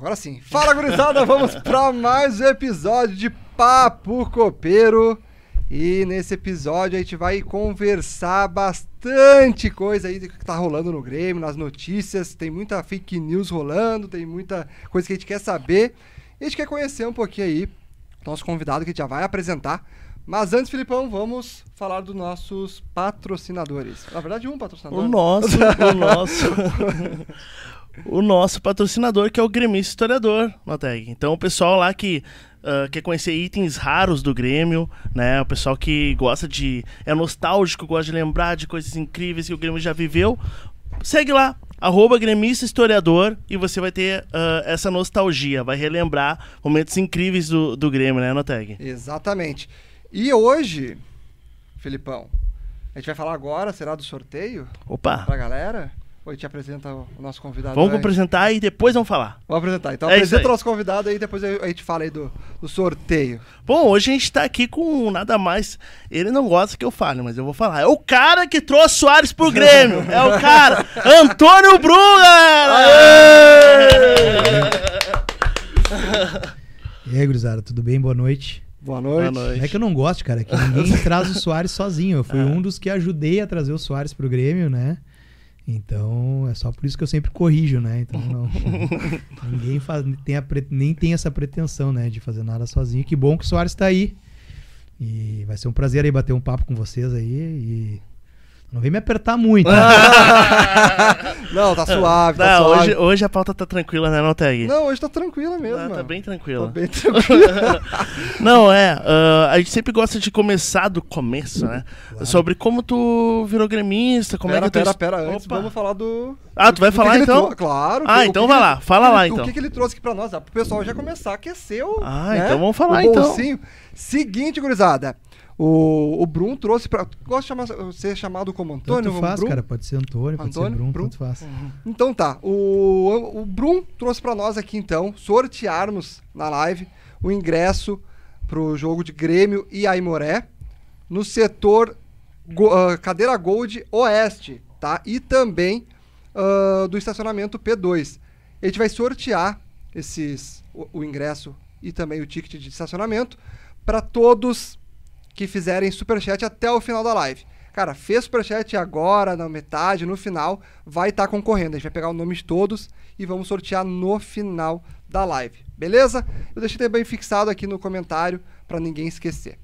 Agora sim. Fala, gurizada! Vamos para mais um episódio de Papo Copeiro. E nesse episódio a gente vai conversar bastante coisa aí do que tá rolando no Grêmio, nas notícias. Tem muita fake news rolando, tem muita coisa que a gente quer saber. E a gente quer conhecer um pouquinho aí nosso convidado que a gente já vai apresentar. Mas antes, Filipão, vamos falar dos nossos patrocinadores. Na verdade, um patrocinador. O nosso, o nosso. o nosso patrocinador, que é o Gremista Historiador, Noteg. Então, o pessoal lá que uh, quer conhecer itens raros do Grêmio, né? O pessoal que gosta de. é nostálgico, gosta de lembrar de coisas incríveis que o Grêmio já viveu. Segue lá, arroba gremista historiador e você vai ter uh, essa nostalgia, vai relembrar momentos incríveis do, do Grêmio, né, Noteg? Exatamente. E hoje, Filipão, a gente vai falar agora, será do sorteio? Opa! Pra galera? Ou a gente apresenta o nosso convidado? Vamos antes? apresentar e depois vamos falar. Vamos apresentar. Então É apresenta o nosso convidado aí, depois a gente fala aí do, do sorteio. Bom, hoje a gente tá aqui com nada mais. Ele não gosta que eu fale, mas eu vou falar. É o cara que trouxe Soares pro Grêmio. É o cara. Antônio galera! E aí, gurizada, tudo bem? Boa noite. Boa noite. Boa noite. É que eu não gosto, cara, é que ninguém traz o Soares sozinho. Eu fui um dos que ajudei a trazer o Soares pro Grêmio, né? Então, é só por isso que eu sempre corrijo, né? Então, não, ninguém faz, tem a nem tem essa pretensão, né, de fazer nada sozinho. Que bom que o Soares tá aí. E vai ser um prazer aí bater um papo com vocês aí e não vem me apertar muito. né? Não, tá suave, tá Tá, suave. hoje, hoje a pauta tá tranquila, né, Noteg? Não, hoje tá tranquila mesmo, Ah, tá bem Tá tranquila. bem tranquila. Não, é. ah, a gente sempre gosta de começar do começo, né? Sobre como tu virou gremista, como pera, é que tu. pera, pera. Antes Opa. vamos falar do... Ah, tu vai que falar que então? trou- Claro. Ah, então que vai que lá, fala ele- lá, O então. que, que ele trouxe aqui pra nós? Dá pro pessoal já começar a aquecer o. Ah, né, então vamos falar, o então. bolsinho. Seguinte, gurizada. O, o Brum trouxe pra. Gosta de chamar, ser chamado como Antônio? Tanto faz, Brum? cara. Pode ser Antônio, pode Antônio, ser Bruno, Brum. tanto faz. Então tá, o, o Brum trouxe pra nós aqui então, sortearmos na live o ingresso pro jogo de Grêmio e Aimoré no setor go- ah, cadeira Gold Oeste, tá? E também ah, do estacionamento P2. A gente vai sortear esses o, o ingresso e também o ticket de estacionamento para todos que fizerem superchat até o final da live. Cara, fez superchat agora, na metade, no final, vai estar concorrendo. A gente vai pegar o nome de todos e vamos sortear no final da live. Beleza? Eu deixei também fixado aqui no comentário para ninguém esquecer.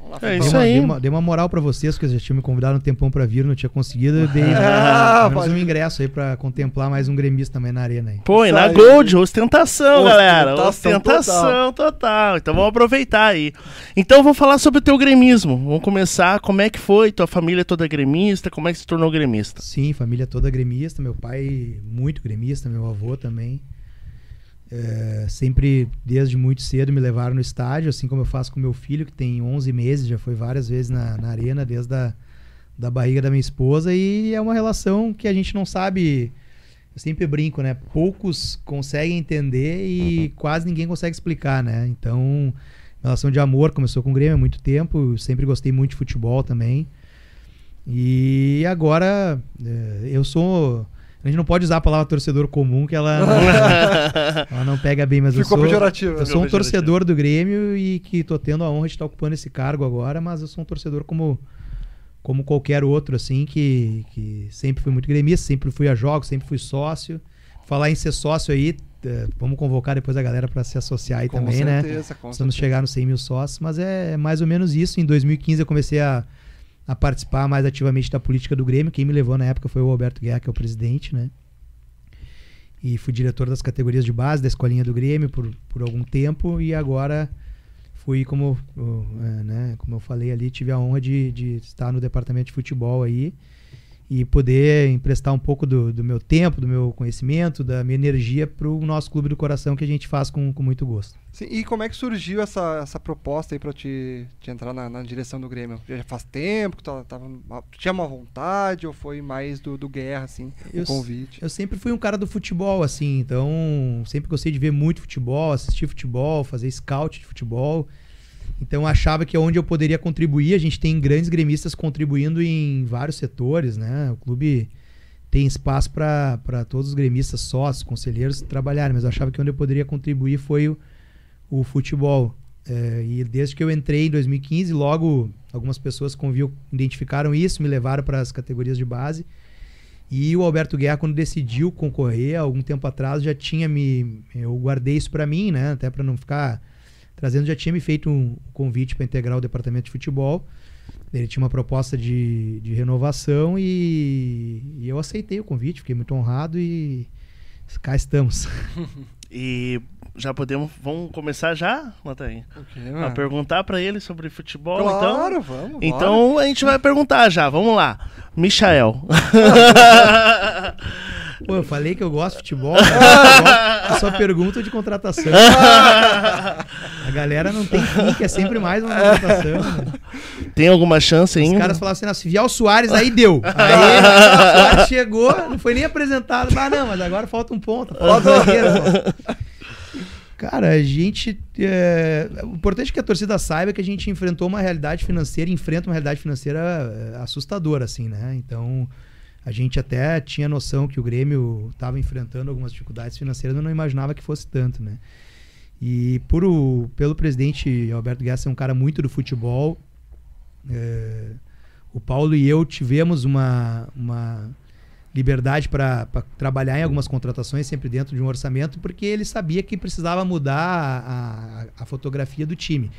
Vamos lá, É isso Dei uma- aí. Dei uma, dei uma moral pra vocês, que já tinham me convidado um tempão pra vir, não tinha conseguido. Eu dei Ah, pelo menos pode- um ingresso aí pra contemplar mais um gremista também na arena aí. Pô, e na aí. Gold, ostentação, galera. Ostentação Ostentação total. Então vamos aproveitar aí. Então vamos falar sobre o teu gremismo. Vamos começar. Como é que foi? Tua família toda gremista? Como é que se tornou gremista? Sim, família toda gremista, meu pai muito gremista, meu avô também. É, sempre, desde muito cedo, me levaram no estádio, assim como eu faço com meu filho, que tem 11 meses, já foi várias vezes na, na arena, desde a da barriga da minha esposa, e é uma relação que a gente não sabe. Eu sempre brinco, né? Poucos conseguem entender e quase ninguém consegue explicar, né? Então, relação de amor começou com o Grêmio há muito tempo, eu sempre gostei muito de futebol também. E agora, é, eu sou. A gente não pode usar a palavra torcedor comum, que ela, ela não pega bem, mas eu Ficou sou. pejorativo. Eu sou um torcedor do Grêmio e que tô tendo a honra de estar ocupando esse cargo agora, mas eu sou um torcedor como, como qualquer outro, assim, que, que sempre fui muito gremista, sempre fui a jogos, sempre fui sócio. Falar em ser sócio aí, eh, vamos convocar depois a galera para se associar aí Com também, né? certeza, com Precisamos certeza. chegar nos 100 mil sócios, mas é mais ou menos isso. Em 2015 eu comecei a, a participar mais ativamente da política do Grêmio. Quem me levou na época foi o Alberto Guerra, que é o presidente, né? E fui diretor das categorias de base da escolinha do Grêmio por, por algum tempo e agora fui, como, é, né, como eu falei ali, tive a honra de, de estar no departamento de futebol aí. E poder emprestar um pouco do, do meu tempo, do meu conhecimento, da minha energia para o nosso clube do coração que a gente faz com, com muito gosto. Sim, e como é que surgiu essa, essa proposta aí para te, te entrar na, na, direção do Grêmio? Já faz tempo que tu, tava, tu tinha uma vontade ou foi mais do, do guerra, assim, eu, o convite? Eu sempre fui um cara do futebol, assim, então sempre gostei de ver muito futebol, assistir futebol, fazer scout de futebol. Então eu achava que é onde eu poderia contribuir. A gente tem grandes gremistas contribuindo em vários setores, né? O clube tem espaço para todos os gremistas, sócios, conselheiros trabalharem, mas eu achava que onde eu poderia contribuir foi o, o futebol. É, e desde que eu entrei em 2015, logo algumas pessoas conviu, identificaram isso, me levaram para as categorias de base. E o Alberto Guerra, quando decidiu concorrer, algum tempo atrás, já tinha me. Eu guardei isso para mim, né? Até para não ficar trazendo, já tinha me feito um convite para integrar o departamento de futebol. Ele tinha uma proposta de, de renovação e, e eu aceitei o convite, fiquei muito honrado e cá estamos. e já podemos. Vamos começar já, Montanha? A perguntar para ele sobre futebol, claro, então. Claro, vamos. Então bora. a gente vai perguntar já. Vamos lá. Michael. Pô, eu falei que eu gosto de futebol. Né? só pergunta de contratação. A galera não tem fim, que é sempre mais uma contratação. Né? Tem alguma chance ainda? Os caras falavam assim: se vier o Soares, aí deu. Aí o Soares chegou, não foi nem apresentado. Ah, não, mas agora falta um ponto. Falta um Cara, a gente. É... O importante é que a torcida saiba que a gente enfrentou uma realidade financeira, enfrenta uma realidade financeira é, assustadora, assim, né? Então. A gente até tinha noção que o Grêmio estava enfrentando algumas dificuldades financeiras, eu não imaginava que fosse tanto, né? E por o, pelo presidente Alberto Guerra ser um cara muito do futebol, é, o Paulo e eu tivemos uma, uma liberdade para trabalhar em algumas contratações, sempre dentro de um orçamento, porque ele sabia que precisava mudar a, a, a fotografia do time.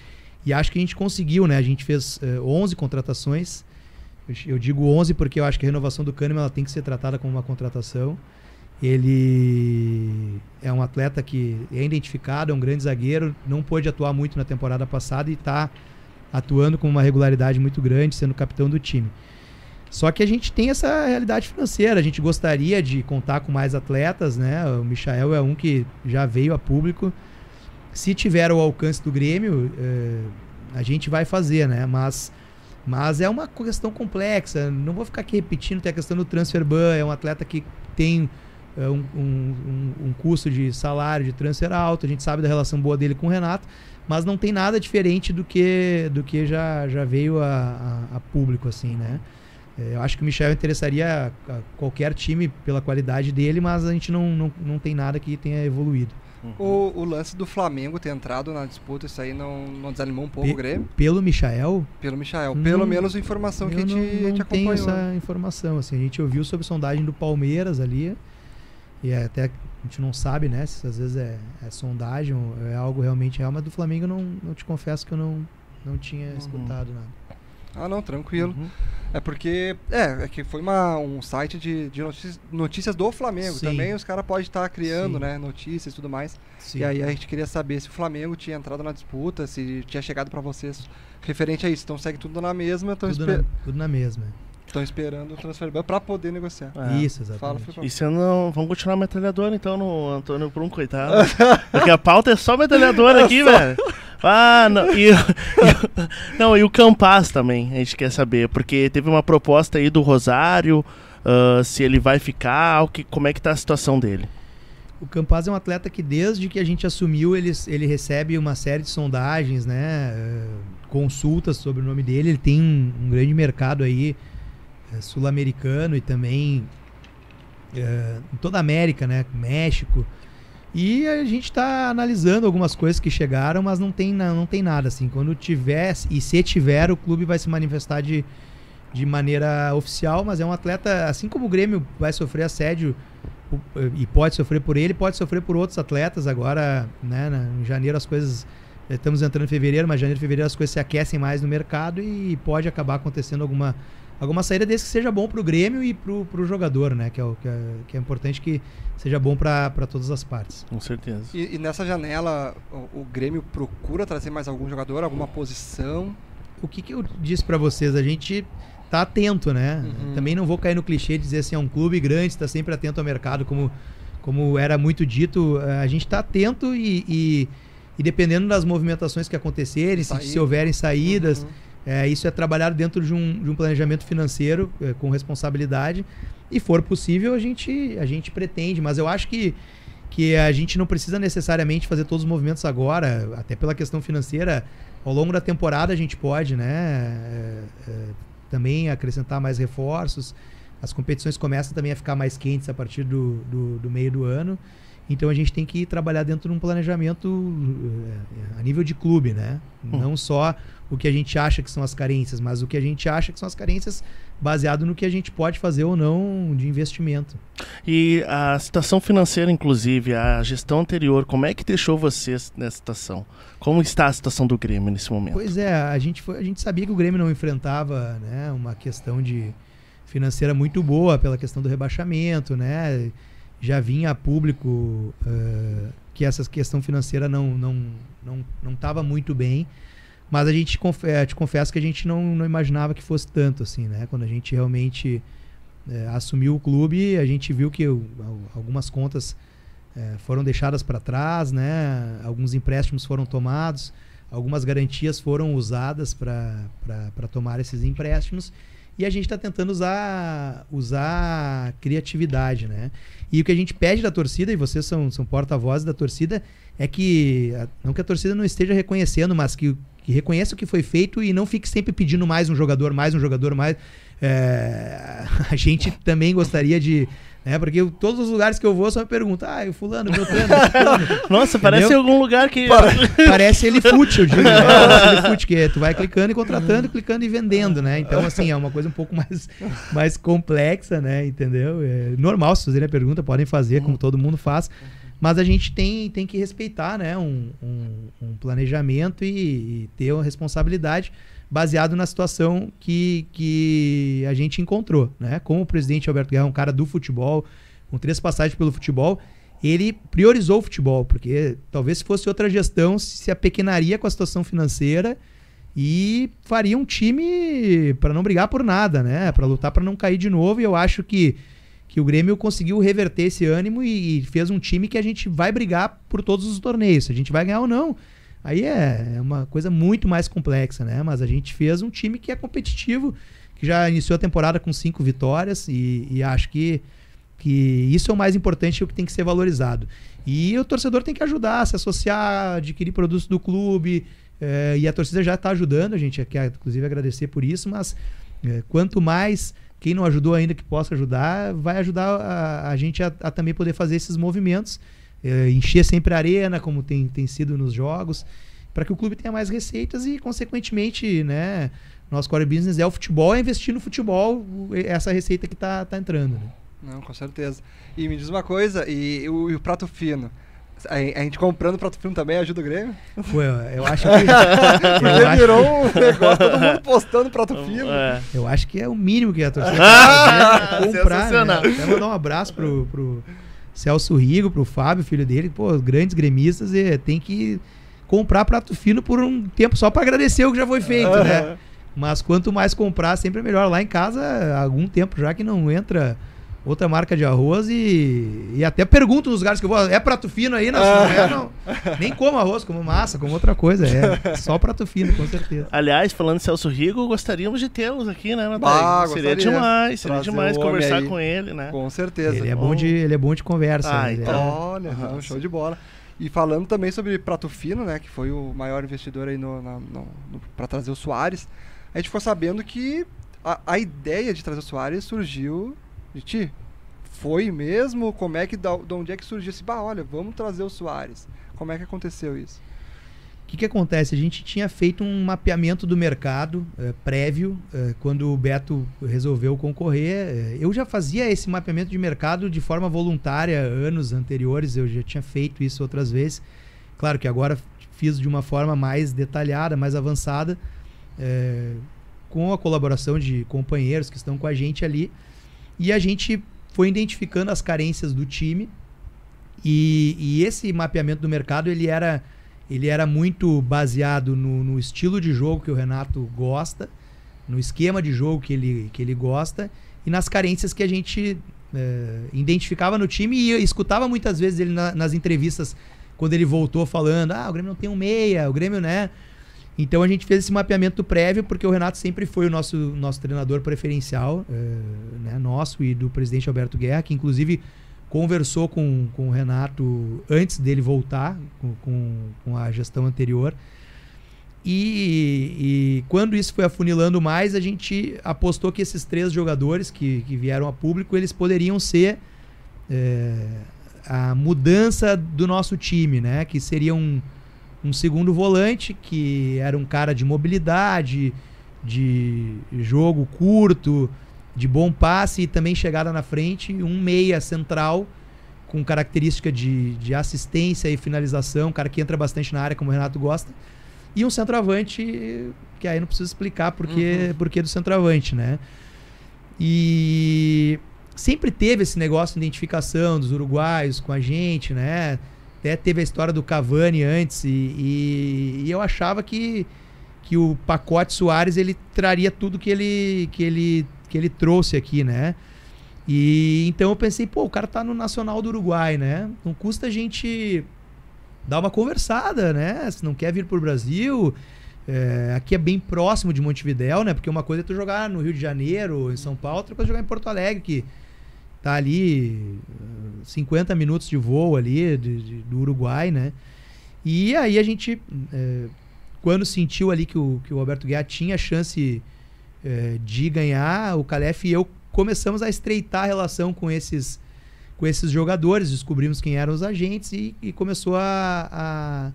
E acho que a gente conseguiu, né? A gente fez é, 11 contratações eu digo 11 porque eu acho que a renovação do Kahneman ela tem que ser tratada como uma contratação. Ele é um atleta que é identificado, é um grande zagueiro, não pôde atuar muito na temporada passada e está atuando com uma regularidade muito grande, sendo capitão do time. Só que a gente tem essa realidade financeira, a gente gostaria de contar com mais atletas, né? O Michael é um que já veio a público. Se tiver o alcance do Grêmio, eh, a gente vai fazer, né? Mas mas é uma questão complexa. Não vou ficar aqui repetindo, tem a questão do transfer ban, é um atleta que tem é, um, um, um, custo de salário, de transfer alto, a gente sabe da relação boa dele com o Renato, mas não tem nada diferente do que, do que já, já veio a, a, a público, assim, né? É, eu acho que o Michel interessaria a qualquer time pela qualidade dele, mas a gente não, não, não tem nada que tenha evoluído. Uhum. O, o, lance do Flamengo ter entrado na disputa, isso aí não, não desanimou um pouco Pe o Grêmio? Pelo Michael? Pelo Michael. Hum, Pelo menos a informação que a gente, não, não te acompanhou. essa informação. Assim, a gente ouviu sobre sondagem do Palmeiras ali. E é até a gente não sabe, né? Se às vezes é, é sondagem ou é algo realmente real, mas do Flamengo eu não, não te confesso que eu não, não tinha uhum. escutado nada. Ah, não, tranquilo. Uhum. É porque, é, é que foi uma, um site de, de notícias, notícias do Flamengo. Sim. Também os caras podem estar criando, Sim. né, notícias e tudo mais. Sim. E aí a gente queria saber se o Flamengo tinha entrado na disputa, se tinha chegado para vocês referente a isso. Então segue tudo na mesma. Tudo, esper... na, tudo na mesma. Estão esperando o transfer ban para poder negociar. É. Isso, exatamente. Fala, e se não, vamos continuar metralhador então no Antônio Brum, coitado. Porque a pauta é só metralhador aqui, velho. Ah, não. E, e, não, e o Campas também, a gente quer saber, porque teve uma proposta aí do Rosário, uh, se ele vai ficar, que, como é que tá a situação dele? O Campaz é um atleta que desde que a gente assumiu, ele, ele recebe uma série de sondagens, né? Consultas sobre o nome dele. Ele tem um, um grande mercado aí é, sul-americano e também em toda a América, né? México. E a gente está analisando algumas coisas que chegaram, mas não tem, não tem nada assim. Quando tiver, e se tiver, o clube vai se manifestar de, de maneira oficial, mas é um atleta, assim como o Grêmio vai sofrer assédio e pode sofrer por ele, pode sofrer por outros atletas. Agora, né, em janeiro as coisas. Estamos entrando em fevereiro, mas janeiro e fevereiro as coisas se aquecem mais no mercado e pode acabar acontecendo alguma alguma saída desse que seja bom para o Grêmio e para o jogador, né? Que é, o, que é, que é importante que seja bom para todas as partes. Com certeza. E, e nessa janela, o, o, Grêmio procura trazer mais algum jogador, alguma posição? O que, que eu disse para vocês? A gente tá atento, né? Uhum. Também não vou cair no clichê de dizer assim, é um clube grande, está sempre atento ao mercado, como, como era muito dito. eh, A gente está atento e, e, e dependendo das movimentações que acontecerem, se, se houverem saídas, Uhum. É, isso é trabalhado dentro de um, de um planejamento financeiro é, com responsabilidade. E for possível, a gente, a gente pretende. Mas eu acho que, que a gente não precisa necessariamente fazer todos os movimentos agora, até pela questão financeira. Ao longo da temporada a gente pode, né? é, é, também acrescentar mais reforços. As competições começam também a ficar mais quentes a partir do, do, do meio do ano. Então a gente tem que trabalhar dentro de um planejamento eh, a nível de clube, né? Não só o que a gente acha que são as carências, mas o que a gente acha que são as carências baseado no que a gente pode fazer ou não de investimento. E a situação financeira, inclusive, a gestão anterior, como é que deixou vocês nessa situação? Como está a situação do Grêmio nesse momento? Pois é, a gente, foi, a gente sabia que o Grêmio não enfrentava né, uma questão de financeira muito boa pela questão do rebaixamento, né? Já vinha a público eh, que essa questão financeira não não não não estava muito bem, mas a gente eh, te confesso que a gente não, não imaginava que fosse tanto assim, né? Quando a gente realmente eh, assumiu o clube, a gente viu que algumas contas foram deixadas para trás, né? Alguns empréstimos foram tomados, algumas garantias foram usadas para tomar esses empréstimos e a gente está tentando usar, usar criatividade, né? E o que a gente pede da torcida, e vocês são, são porta-vozes da torcida, é que, não que a torcida não esteja reconhecendo, mas que, que reconheça o que foi feito e não fique sempre pedindo mais um jogador, mais um jogador, mais. É, a gente também gostaria de. Né, porque todos os lugares que eu vou só me perguntam, ah, o fulano, Beltrano, fulano. Nossa, parece Entendeu? algum lugar que. Parece ele fute, eu digo, né? Parece ele fute, que é, tu vai clicando e contratando, clicando e vendendo, né? Então, assim, é uma coisa um pouco mais, mais complexa, né? Entendeu? É normal, se fazerem a pergunta, podem fazer, como todo mundo faz. Mas a gente tem, tem que respeitar, né? Um, um, um planejamento e, e ter uma responsabilidade baseado na situação que, que a gente encontrou, né? Como o presidente Alberto Guerra é um cara do futebol, com três passagens pelo futebol, ele priorizou o futebol, porque talvez se fosse outra gestão, se apequenaria com a situação financeira e faria um time para não brigar por nada, né? Para lutar para não cair de novo. E eu acho que, que o Grêmio conseguiu reverter esse ânimo e, e fez um time que a gente vai brigar por todos os torneios. Se a gente vai ganhar ou não, aí é, é uma coisa muito mais complexa, né? Mas a gente fez um time que é competitivo, que já iniciou a temporada com cinco vitórias e, e acho que que isso é o mais importante e o que tem que ser valorizado. E o torcedor tem que ajudar, se associar, adquirir produtos do clube, eh, e a torcida já está ajudando, a gente quer inclusive agradecer por isso, mas eh, quanto mais quem não ajudou ainda que possa ajudar, vai ajudar a, a gente a, a também poder fazer esses movimentos, eh, encher sempre a arena, como tem, tem sido nos jogos, para que o clube tenha mais receitas e, consequentemente, né, nosso core business é o futebol, é investir no futebol, essa receita que está tá entrando. Né? Não, com certeza. E me diz uma coisa, e o, e o prato fino? A, a gente comprando prato fino também ajuda o Grêmio? Pô, eu, acho que. eu, Porque acho, virou um negócio, todo mundo postando prato fino. É. eu acho que é o mínimo que a torcida é comprar. Né? Até mandar um abraço pro, pro Celso Rigo, pro Fábio, filho dele, pô, grandes gremistas, e tem que comprar prato fino por um tempo só pra agradecer o que já foi feito, né? Mas quanto mais comprar, sempre é melhor. Lá em casa, há algum tempo já que não entra outra marca de arroz e, e até pergunto nos lugares que eu vou, é prato fino aí? Não, se não é, não. Nem como arroz, como massa, como outra coisa. É só prato fino, com certeza. Aliás, falando de Celso Rigo, gostaríamos de tê-los aqui, né, Natália? Bah, seria gostaria. demais, seria Trazer demais conversar aí. com ele, né? Com certeza. Ele é bom de, ele é bom de conversa. Ah, ele é- então. Olha, não, show de bola. E falando também sobre Prato Fino, né, que foi o maior investidor aí no, no- no- pra trazer o Soares, a gente ficou sabendo que a, a ideia de trazer o Soares surgiu de ti. Foi mesmo? Como é que, da, de onde é que surgiu esse, bah, olha, vamos trazer o Soares. Como é que aconteceu isso? O que, que acontece? A gente tinha feito um mapeamento do mercado eh, prévio, eh, quando o Beto resolveu concorrer. Eh, eu já fazia esse mapeamento de mercado de forma voluntária anos anteriores, eu já tinha feito isso outras vezes. Claro que agora fiz de uma forma mais detalhada, mais avançada, com a colaboração de companheiros que estão com a gente ali. E a gente foi identificando as carências do time. E, e esse mapeamento do mercado ele era ele era muito baseado no, no estilo de jogo que o Renato gosta, no esquema de jogo que ele, que ele gosta e nas carências que a gente é, identificava no time e escutava muitas vezes ele na, nas entrevistas quando ele voltou falando: ah, o Grêmio não tem um meia, o Grêmio, né? Então a gente fez esse mapeamento prévio, porque o Renato sempre foi o nosso, nosso treinador preferencial, é, né, nosso e do presidente Alberto Guerra, que inclusive conversou com, com o Renato antes dele voltar com, com, com a gestão anterior. E, e, quando isso foi afunilando mais, a gente apostou que esses três jogadores que, que vieram a público, eles poderiam ser é, a mudança do nosso time, né? Que seria um, segundo volante, que era um cara de mobilidade, de jogo curto, de bom passe e também chegada na frente, um meia central com característica de, de assistência e finalização, um cara que entra bastante na área, como o Renato gosta e um centroavante, que aí não preciso explicar porque, uhum. porque do centroavante, né? E sempre teve esse negócio de identificação dos uruguaios com a gente, né? Até teve a história do Cavani antes e, e, e eu achava que, que o pacote Soares ele traria tudo que ele, que ele, que ele trouxe aqui, né? E então eu pensei, pô, o cara tá no Nacional do Uruguai, né? Não custa a gente dá uma conversada, né? Se não quer vir pro Brasil, é, aqui é bem próximo de Montevidéu, né? Porque uma coisa é tu jogar no Rio de Janeiro, em São Paulo, outra coisa é jogar em Porto Alegre, que tá ali 50 minutos de voo ali de, de, do Uruguai, né? E aí a gente, é, quando sentiu ali que o, que o Alberto Guerra tinha chance é, de ganhar, o Calef e eu começamos a estreitar a relação com esses com esses jogadores, descobrimos quem eram os agentes e, e começou a, a,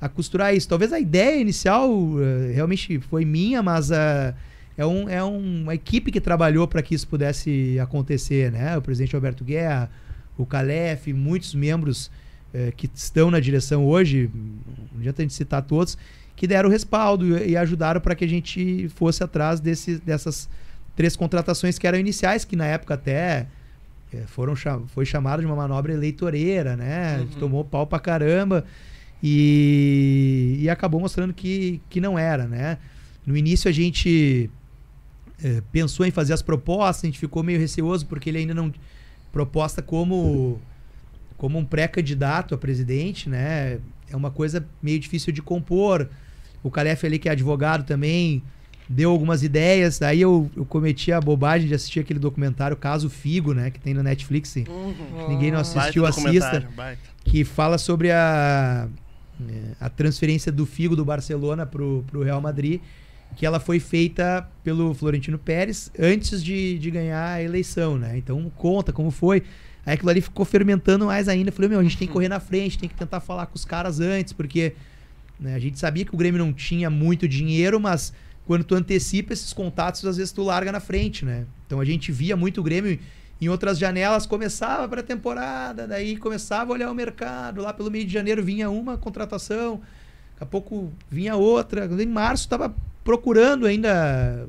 a, costurar isso. Talvez a ideia inicial uh, realmente foi minha, mas uh, é, um, é um, uma equipe que trabalhou para que isso pudesse acontecer, né? O presidente Alberto Guerra, o Calef, muitos membros uh, que estão na direção hoje, não adianta a gente citar todos, que deram respaldo e, e ajudaram para que a gente fosse atrás desse, dessas três contratações que eram iniciais, que na época até é, foram foi chamado de uma manobra eleitoreira, né? Uhum. Tomou pau pra caramba e, e acabou mostrando que, que não era, né? No início a gente é, pensou em fazer as propostas, a gente ficou meio receoso porque ele ainda não proposta como como um pré-candidato a presidente, né? É uma coisa meio difícil de compor. O Calef ali que é advogado também deu algumas ideias. Aí eu, eu cometi a bobagem de assistir aquele documentário Caso Figo, né? Que tem na Netflix. Uhum. Ninguém não assistiu, assista. Que fala sobre a, é, a transferência do Figo do Barcelona pro, pro Real Madrid. Que ela foi feita pelo Florentino Pérez antes de, de ganhar a eleição, né? Então conta como foi. Aí aquilo ali ficou fermentando mais ainda. falei, meu, a gente tem que correr na frente, tem que tentar falar com os caras antes, porque né, a gente sabia que o Grêmio não tinha muito dinheiro, mas quando tu antecipa esses contatos, às vezes tu larga na frente, né? Então a gente via muito o Grêmio em outras janelas, começava para a temporada, daí começava a olhar o mercado, lá pelo meio de janeiro vinha uma contratação, daqui a pouco vinha outra, em março estava procurando ainda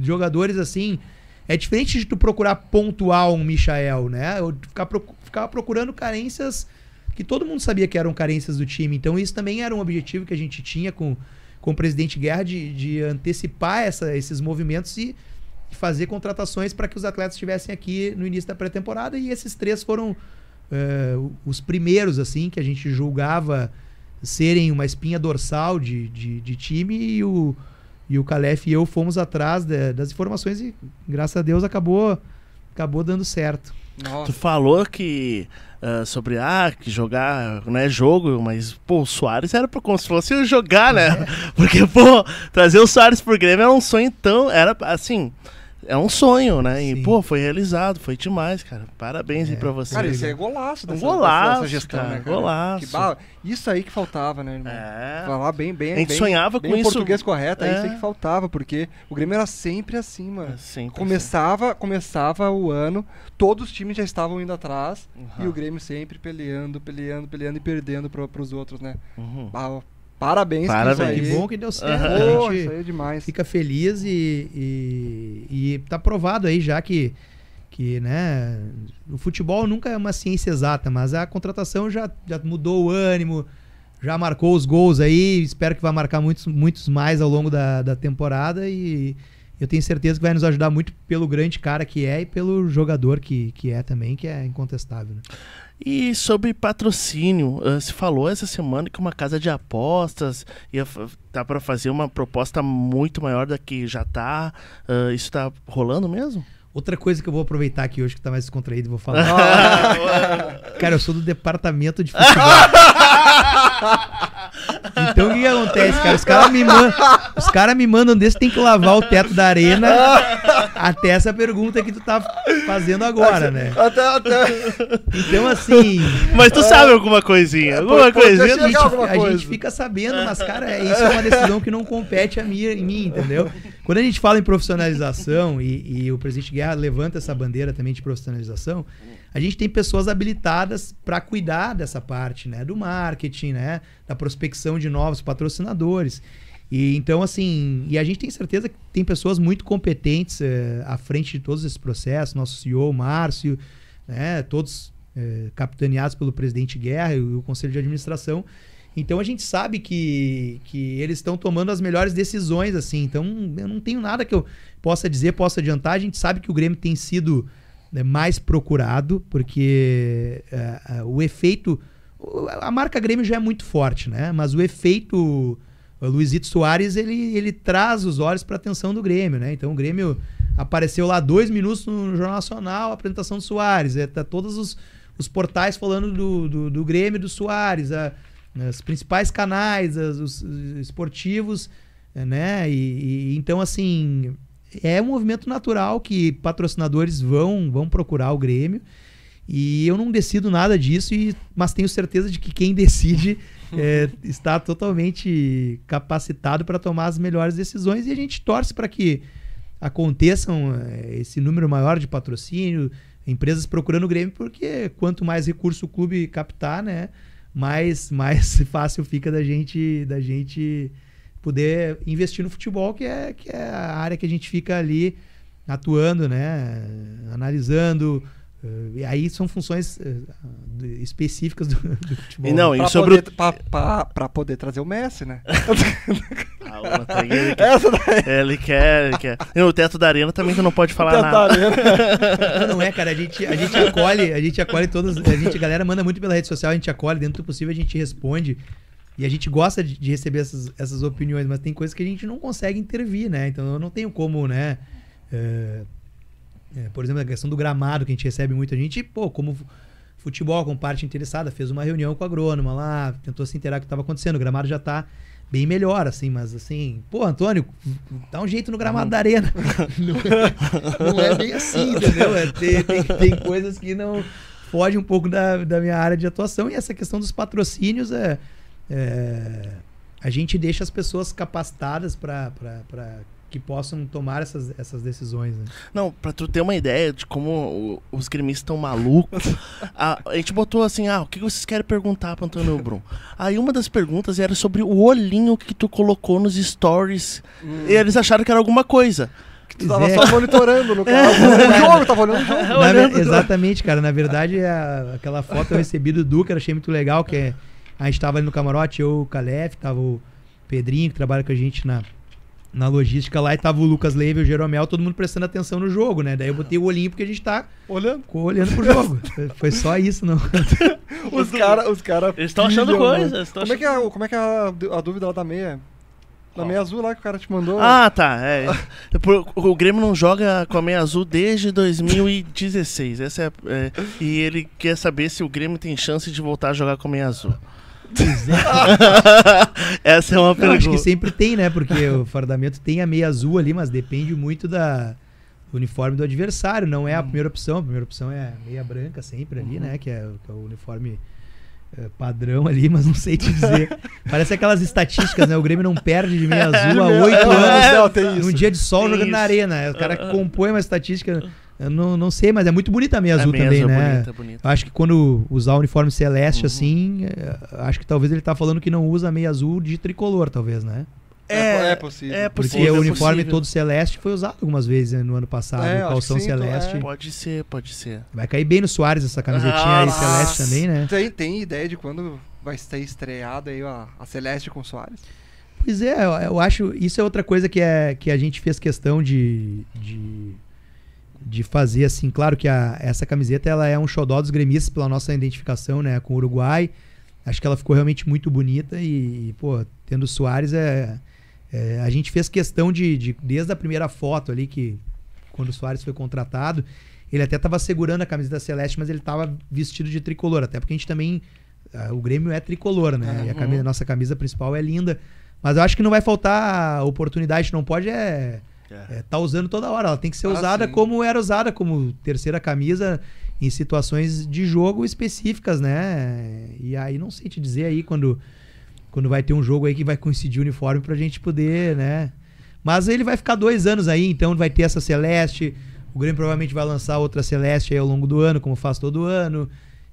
jogadores assim. É diferente de tu procurar pontual um Michael, né? Eu ficava procurando carências que todo mundo sabia que eram carências do time. Então isso também era um objetivo que a gente tinha com com o presidente Guerra de, de antecipar essa, esses movimentos e fazer contratações para que os atletas estivessem aqui no início da pré-temporada. E esses três foram uh, os primeiros, assim, que a gente julgava serem uma espinha dorsal de, de, de time e o, e o Calef e eu fomos atrás de, das informações e, graças a Deus, acabou, acabou dando certo. Nossa. Tu falou que uh, sobre ah, que jogar não é jogo, mas pô, o Soares era como se fosse jogar, né? É. Porque, pô, trazer o Soares pro Grêmio era um sonho tão. Era assim é um sonho, né? Sim. E, pô, foi realizado, foi demais, cara. Parabéns é. aí pra você. Cara, isso aí é golaço dessa, um golaço, dessa gestão, cara, né, cara? Golaço. Bala... Isso aí que faltava, né, irmão? É. Falar bem, bem. A gente bem, sonhava bem com isso. português correto, é. é isso aí que faltava, porque o Grêmio era sempre assim, mano. É sempre começava, assim. começava o ano, todos os times já estavam indo atrás uhum. e o Grêmio sempre peleando, peleando, peleando e perdendo pro, pros outros, né? Uhum. Parabéns, Parabéns. Que bom que deu certo. Uhum. A gente isso aí é demais. Fica feliz e, e, e tá provado aí já que, que né, o futebol nunca é uma ciência exata, mas a contratação já, já mudou o ânimo, já marcou os gols aí, espero que vai marcar muitos, muitos mais ao longo da, da temporada e eu tenho certeza que vai nos ajudar muito pelo grande cara que é e pelo jogador que, que é também, que é incontestável. Né? E sobre patrocínio, uh, se falou essa semana que uma casa de apostas ia tá para fazer uma proposta muito maior da que já tá. Uh, isso tá rolando mesmo? Outra coisa que eu vou aproveitar aqui hoje que tá mais descontraído e vou falar. Cara, eu sou do departamento de futebol. então o que, que acontece, cara? Os caras me, man... Os cara me mandam desse, tem que lavar o teto da arena até essa pergunta que tu tá fazendo agora, né? Até, até. Então, assim. Mas tu sabe alguma coisinha? Alguma Pô, pô, coisinha? A gente, alguma a gente fica sabendo, mas, cara, isso é uma decisão que não compete a mim, entendeu? Quando a gente fala em profissionalização e, e o presidente Guerra levanta essa bandeira também de profissionalização, a gente tem pessoas habilitadas para cuidar dessa parte, né? Do marketing, né? Da prospecção de novos patrocinadores. E então, assim, e a gente tem certeza que tem pessoas muito competentes eh, à frente de todos esses processos, nosso CEO, Márcio, né? Todos eh, capitaneados pelo presidente Guerra e o conselho de administração. Então a gente sabe que, que eles estão tomando as melhores decisões, assim. Então eu não tenho nada que eu possa dizer, possa adiantar. A gente sabe que o Grêmio tem sido né, mais procurado, porque eh, o efeito. A marca Grêmio já é muito forte, né? Mas o efeito o Luizito Soares, ele, ele traz os olhos para a atenção do Grêmio, né? Então o Grêmio apareceu lá dois minutos no Jornal Nacional, a apresentação do Soares. É, tá todos os, os portais falando do, do, do Grêmio do Soares, a- os principais canais, os, os esportivos, é, né? E, e- então, assim, é um movimento natural que patrocinadores vão, vão procurar o Grêmio. E eu não decido nada disso, e, mas tenho certeza de que quem decide é, está totalmente capacitado para tomar as melhores decisões. E a gente torce para que aconteçam é, esse número maior de patrocínio, empresas procurando o Grêmio, porque quanto mais recurso o clube captar, né, mais, mais fácil fica da gente, da gente poder investir no futebol, que é, que é a área que a gente fica ali atuando, né, analisando. Eh, E aí são funções eh, específicas do, do futebol. E não, Pra e sobre poder, pra, pra- pra poder trazer o Messi, né? Ah, o ele, quer, Essa daí. ele quer, ele quer. E no teto da arena também tu não pode falar Teto da nada. arena. Não, é, cara. A gente, a gente acolhe, a gente acolhe todas. A gente, a galera manda muito pela rede social, a gente acolhe, dentro do possível a gente responde. E a gente gosta de, de receber essas, essas opiniões, mas tem coisas que a gente não consegue intervir, né? Então eu não tenho como, né? é, é, por exemplo, a questão do gramado, que a gente recebe muita gente, pô, como fu- futebol, como parte interessada, fez uma reunião com a agrônoma lá, tentou se inteirar o que estava acontecendo. O gramado já tá bem melhor, assim, mas assim, pô, Antônio, dá um jeito no gramado da arena. não, é, não é bem assim, entendeu? É, tem, tem, tem coisas que não fogem um pouco da, da minha área de atuação. E essa questão dos patrocínios é. é, a gente deixa as pessoas capacitadas para que possam tomar essas, essas decisões. Né? Não, pra tu ter uma ideia de como o- os gremistas estão malucos, a, a gente botou assim, ah, o que vocês querem perguntar pro Antônio Brum? Aí uma das perguntas era sobre o olhinho que tu colocou nos stories. E eles acharam que era alguma coisa. Tu tava É. só monitorando, no caso. O jogo, tava olhando o jogo. Na exatamente, cara. Na verdade, a- aquela foto eu recebi do Duca, eu achei muito legal, que é- a gente tava ali no camarote, eu, o Calef, tava o Pedrinho, que trabalha com a gente na, na logística lá, e tava o Lucas Leiva e o Jeromel, todo mundo prestando atenção no jogo, né? Daí eu botei o olhinho porque a gente tá Olhando. olhando pro jogo. Foi só isso, não. Os caras. Os cara Eles estão achando coisas. né? eles tão Como é que é, como é, que é a, a dúvida lá da meia? Da meia azul lá que o cara te mandou. Ah, tá. É. O Grêmio não joga com a meia azul desde 2016. Essa é, é, e ele quer saber se o Grêmio tem chance de voltar a jogar com a meia azul. Essa é uma Não, pergunta. acho que sempre tem, né? Porque o fardamento tem a meia azul ali, mas depende muito da do uniforme do adversário. Não é a primeira opção. A primeira opção é a meia branca sempre ali, né? Que é, o- que é o uniforme eh, padrão ali, mas não sei te dizer. Parece aquelas estatísticas, né? O Grêmio não perde de meia azul há oito é, anos. Num dia de sol Tem jogando na isso. arena. O cara compõe uma estatística. Eu não, não sei, mas é muito bonita a meia A azul também, azul é né? bonita, bonita. Eu acho que quando usar o uniforme celeste Uhum. assim, eh, acho que talvez ele tá falando que não usa a meia azul de tricolor, talvez, né? É, é possível. É Porque possível. o é uniforme possível. todo celeste foi usado algumas vezes né, no ano passado, É, o calção sim, então, celeste. é. Pode ser, pode ser. Vai cair bem no Soares essa camisetinha aí Nossa. celeste também, né? Tem, tem ideia de quando vai ser estreada aí a, a Celeste com o Soares? Pois é, eu, eu acho. Isso é outra coisa que, é, que a gente fez questão de, de, de fazer, assim. Claro que a, essa camiseta ela é um xodó dos gremistas pela nossa identificação né, com o Uruguai. Acho que ela ficou realmente muito bonita e, pô, tendo o Soares é, é, A gente fez questão de, de, desde a primeira foto ali, que quando o Soares foi contratado, ele até estava segurando a camiseta celeste, mas ele estava vestido de tricolor, até porque a gente também. Uh, o Grêmio é tricolor, né? Uhum. E a camisa, nossa camisa principal é linda. Mas eu acho que não vai faltar oportunidade, não pode é, é. é tá usando toda hora. Ela tem que ser ah, usada sim. como era usada, como terceira camisa em situações de jogo específicas, né? E aí não sei te dizer aí quando, quando vai ter um jogo aí que vai coincidir o uniforme pra gente poder, né? Mas ele vai ficar dois anos aí, então vai ter essa Celeste. O Grêmio provavelmente vai lançar outra Celeste aí ao longo do ano, como faz todo ano.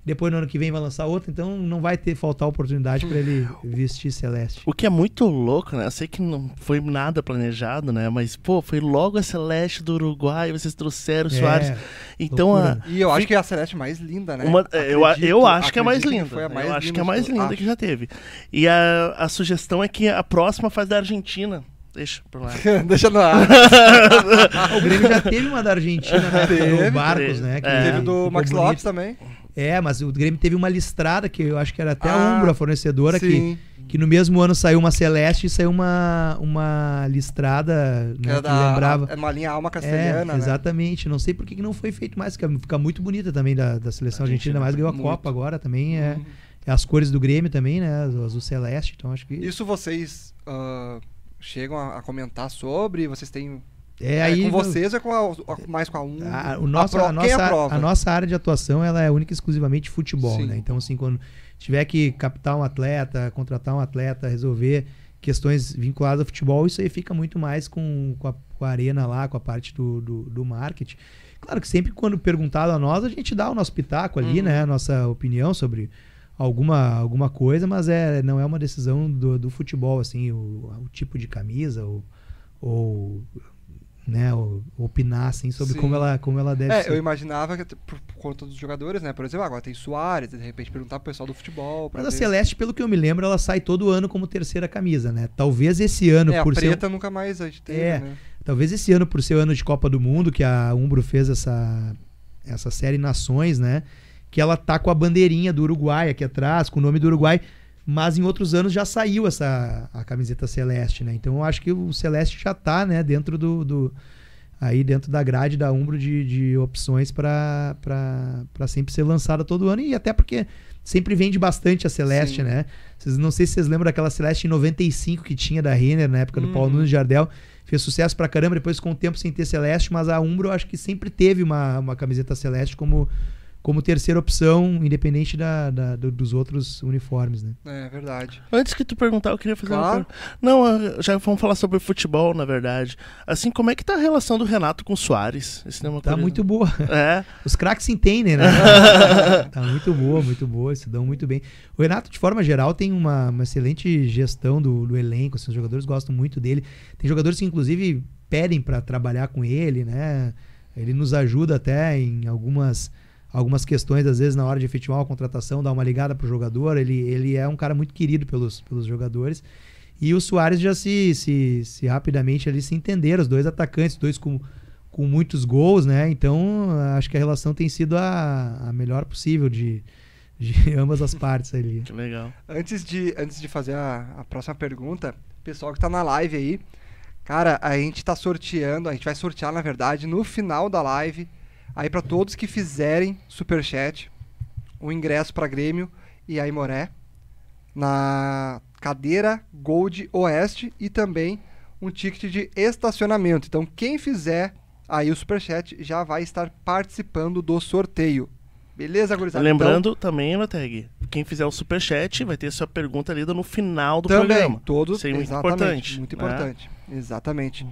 Depois no ano que vem vai lançar outra, então não vai ter faltar oportunidade para ele vestir Celeste. O que é muito louco, né? Eu sei que não foi nada planejado, né? Mas, pô, foi logo a Celeste do Uruguai, vocês trouxeram o é, Soares. Então, a... E eu acho que é a Celeste mais linda, né? Uma, eu, eu acho que é mais linda. Que mais eu acho que é a mais linda acho. que já teve. E a, a sugestão é que a próxima faz da Argentina. Deixa por lá. Deixa no ar. o Grêmio já teve uma da Argentina, né? Teve, o Barcos, né? Que é. Teve do Max bonito. Lopes também. É, mas o Grêmio teve uma listrada que eu acho que era até ah, a Umbro, a fornecedora, que, que no mesmo ano saiu uma Celeste e saiu uma, uma listrada né, que, que da, lembrava. É uma linha alma castelhana. É, exatamente. Né? Não sei por que não foi feito mais, porque fica muito bonita também da, da seleção argentina, mais ganhou a muito. Copa agora também. É, uhum. é, as cores do Grêmio também, né? O azul celeste. Então acho que. Isso vocês uh, chegam a, a comentar sobre? Vocês têm é, é, aí, com vocês ou é com a, mais com a um? A, o nosso, a, pro, a, nossa, a nossa área de atuação ela é única e exclusivamente futebol, né? Então, assim, quando tiver que captar um atleta, contratar um atleta, resolver questões vinculadas ao futebol, isso aí fica muito mais com, com, a, com a arena lá, com a parte do, do, do, marketing. Claro que sempre quando perguntado a nós, a gente dá o nosso pitaco ali, uhum. né? A nossa opinião sobre alguma, alguma coisa, mas é, não é uma decisão do, do futebol, assim, o, o tipo de camisa ou, ou né, opinar assim sobre como ela, como ela deve é, ser. eu imaginava que por, por, conta dos jogadores, né, por exemplo, agora tem Soares, de repente perguntar pro pessoal do futebol. Mas ver. a Celeste, pelo que eu me lembro, ela sai todo ano como terceira camisa, né? Talvez esse ano é, por a preta ser nunca mais a gente teve, é, né? Talvez esse ano por ser o ano de Copa do Mundo que a Umbro fez essa essa série Nações, né? Que ela tá com a bandeirinha do Uruguai aqui atrás, com o nome do Uruguai mas em outros anos já saiu essa a camiseta celeste, né? Então eu acho que o celeste já está, né, dentro do, do, aí dentro da grade da Umbro de, de opções para sempre ser lançada todo ano e até porque sempre vende bastante a celeste, Sim. né? Vocês não sei se vocês lembram daquela celeste em 95 que tinha da Renner na época do Paulo uhum. Nunes Jardel. Fez sucesso pra caramba, depois com o tempo sem ter celeste, mas a Umbro eu acho que sempre teve uma, uma camiseta celeste como como terceira opção, independente da, da do, dos outros uniformes, né? É verdade. Antes que tu perguntar, eu queria fazer claro. uma pergunta. Não, ah, já vamos falar sobre futebol, na verdade. Assim, como é que tá a relação do Renato com o Soares? Esse é tá muito boa. É. Os craques se entendem, né? tá muito boa, muito boa, se dão muito bem. O Renato, de forma geral, tem uma, uma excelente gestão do, do elenco, assim, os jogadores gostam muito dele. Tem jogadores que, inclusive, pedem para trabalhar com ele, né? Ele nos ajuda até em algumas algumas questões, às vezes, na hora de efetivar uma contratação, dar uma ligada pro jogador. Ele, ele é um cara muito querido pelos, pelos jogadores. E o Soares já se, se, se rapidamente ali se entenderam, os dois atacantes, dois com, com muitos gols, né? Então, acho que a relação tem sido a, a melhor possível de, de ambas as partes ali. Que legal. Antes de, antes de fazer a, a próxima pergunta, pessoal que está na live aí, cara, a gente está sorteando, a gente vai sortear, na verdade, no final da live Aí para todos que fizerem superchat, o ingresso para Grêmio e Aimoré na cadeira Gold Oeste e também um ticket de estacionamento. Então quem fizer aí o superchat já vai estar participando do sorteio. Beleza, gurizada? Lembrando então, também, Loteg, quem fizer o superchat vai ter sua pergunta lida no final do também, programa. Todos, Isso é muito importante. Muito né? importante, né? exatamente.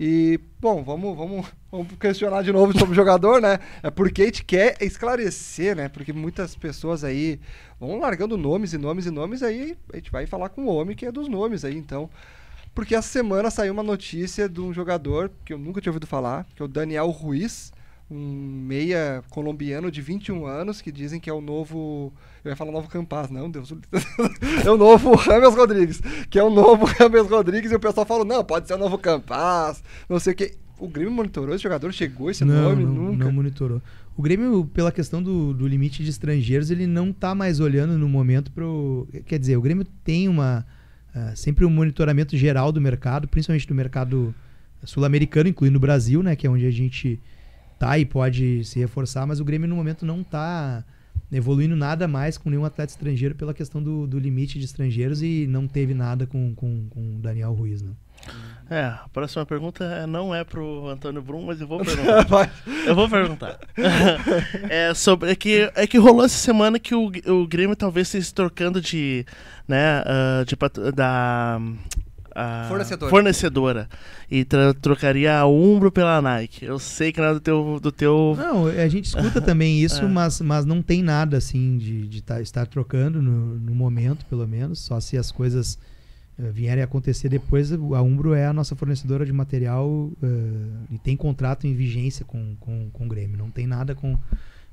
E, bom, vamos, vamos, vamos questionar de novo sobre o jogador, né? É porque a gente quer esclarecer, né? Porque muitas pessoas aí vão largando nomes e nomes e nomes, aí a gente vai falar com o homem que é dos nomes aí, então. Porque essa semana saiu uma notícia de um jogador que eu nunca tinha ouvido falar, que é o Daniel Ruiz, um meia colombiano de 21 anos, que dizem que é o novo. Eu ia falar novo Campaz, não, Deus. é o novo Rames Rodrigues. Que é o novo Rames Rodrigues, e o pessoal fala, não, pode ser o novo Campaz, não sei o que. O Grêmio monitorou esse jogador? Chegou esse não, nome? não, Nunca. Não monitorou. O Grêmio, pela questão do, do limite de estrangeiros, ele não está mais olhando no momento para Quer dizer, o Grêmio tem uma. Uh, sempre um monitoramento geral do mercado, principalmente do mercado sul-americano, incluindo o Brasil, né? Que é onde a gente tá e pode se reforçar, mas o Grêmio no momento não está evoluindo nada mais com nenhum atleta estrangeiro pela questão do, do limite de estrangeiros e não teve nada com o com, com Daniel Ruiz, né? É, a próxima pergunta não é pro Antônio Brum, mas eu vou perguntar. eu vou perguntar. é sobre é que é que rolou essa semana que o, o Grêmio talvez esteja trocando de, né, uh, de da fornecedora. fornecedora e trocaria a Umbro pela Nike. Eu sei que não é do teu. Do teu... Não, a gente escuta também isso, é. mas, mas não tem nada assim de, de tá, estar trocando no, no momento, pelo menos. Só se as coisas uh, vierem a acontecer depois. A Umbro é a nossa fornecedora de material uh, e tem contrato em vigência com, com, com o Grêmio. Não tem nada com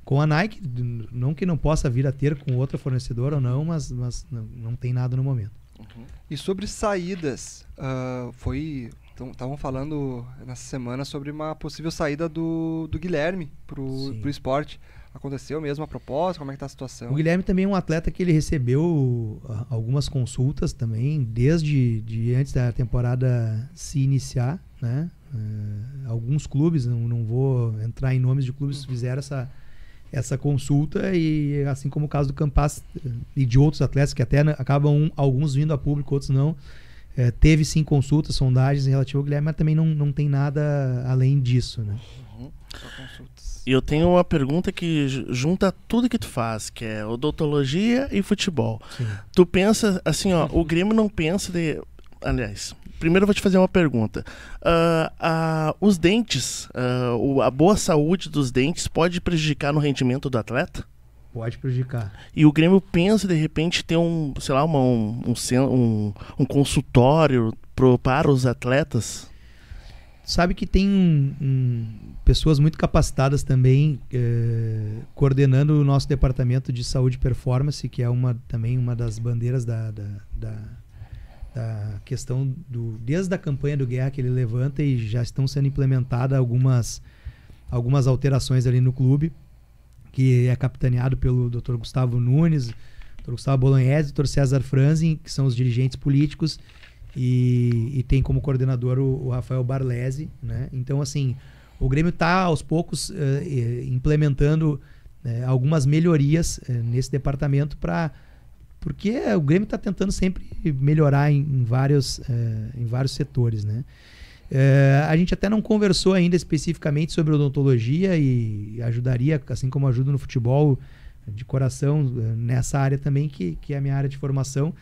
com a Nike, não que não possa vir a ter com outra fornecedora ou não, mas, mas não, não tem nada no momento. Uhum. E sobre saídas, uh, foi. Estavam falando nessa semana sobre uma possível saída do, do Guilherme pro, pro esporte. Aconteceu mesmo a proposta? Como é que tá a situação? O Guilherme também é um atleta que ele recebeu uh, algumas consultas também, desde de antes da temporada se iniciar, né? Uh, alguns clubes, não, não vou entrar em nomes de clubes, uhum. fizeram essa, essa consulta e assim como o caso do Campas e de outros atletas que até acabam alguns vindo a público, outros não. É, teve sim consultas, sondagens em relativo ao Guilherme, mas também não, não tem nada além disso, né? Uhum. E eu tenho uma pergunta que junta tudo que tu faz, que é odontologia e futebol. Sim. Tu pensa assim, ó, o Grêmio não pensa de, aliás, primeiro eu vou te fazer uma pergunta. Uh, uh, os dentes, uh, a boa saúde dos dentes pode prejudicar no rendimento do atleta? Pode prejudicar. E o Grêmio pensa, de repente, ter um, sei lá, uma, um, um, um consultório pro, para os atletas? Sabe que tem um, pessoas muito capacitadas também eh, coordenando o nosso departamento de saúde e performance, que é uma, também uma das bandeiras da, da, da da questão do desde a campanha do guerra que ele levanta e já estão sendo implementadas algumas algumas alterações ali no clube que é capitaneado pelo Dr. Gustavo Nunes, Dr. Gustavo Bolognese, Dr. César Franzin, que são os dirigentes políticos e, e tem como coordenador o, o, Rafael Barlese, né? Então assim, o Grêmio está aos poucos uh, implementando uh, algumas melhorias uh, nesse departamento para porque o Grêmio está tentando sempre melhorar em, em vários, é, em vários setores, né? É, a gente até não conversou ainda especificamente sobre odontologia e ajudaria, assim como ajuda no futebol, de coração, eh, nessa área também, que, que é a minha área de formação.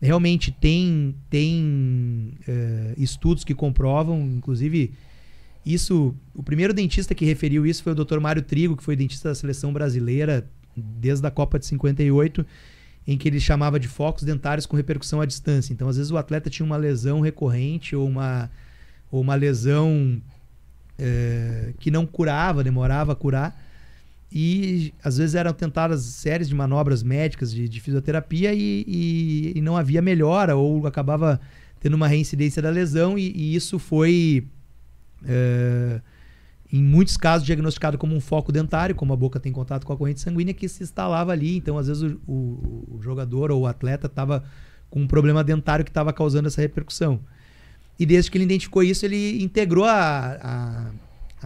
Realmente tem, tem é, estudos que comprovam, inclusive, isso. O primeiro dentista que referiu isso foi o Dr. Mário Trigo, que foi dentista da seleção brasileira desde a Copa de 58 em que ele chamava de focos dentários com repercussão à distância. Então, às vezes, o atleta tinha uma lesão recorrente ou uma, ou uma lesão é, que não curava, demorava a curar. E às vezes eram tentadas séries de manobras médicas de, de fisioterapia e, e, e, não havia melhora, ou acabava tendo uma reincidência da lesão, e, e isso foi. É, em muitos casos diagnosticado como um foco dentário, como a boca tem contato com a corrente sanguínea, que se instalava ali. Então, às vezes, o, o, o jogador ou o atleta estava com um problema dentário que estava causando essa repercussão. E desde que ele identificou isso, ele integrou a, a,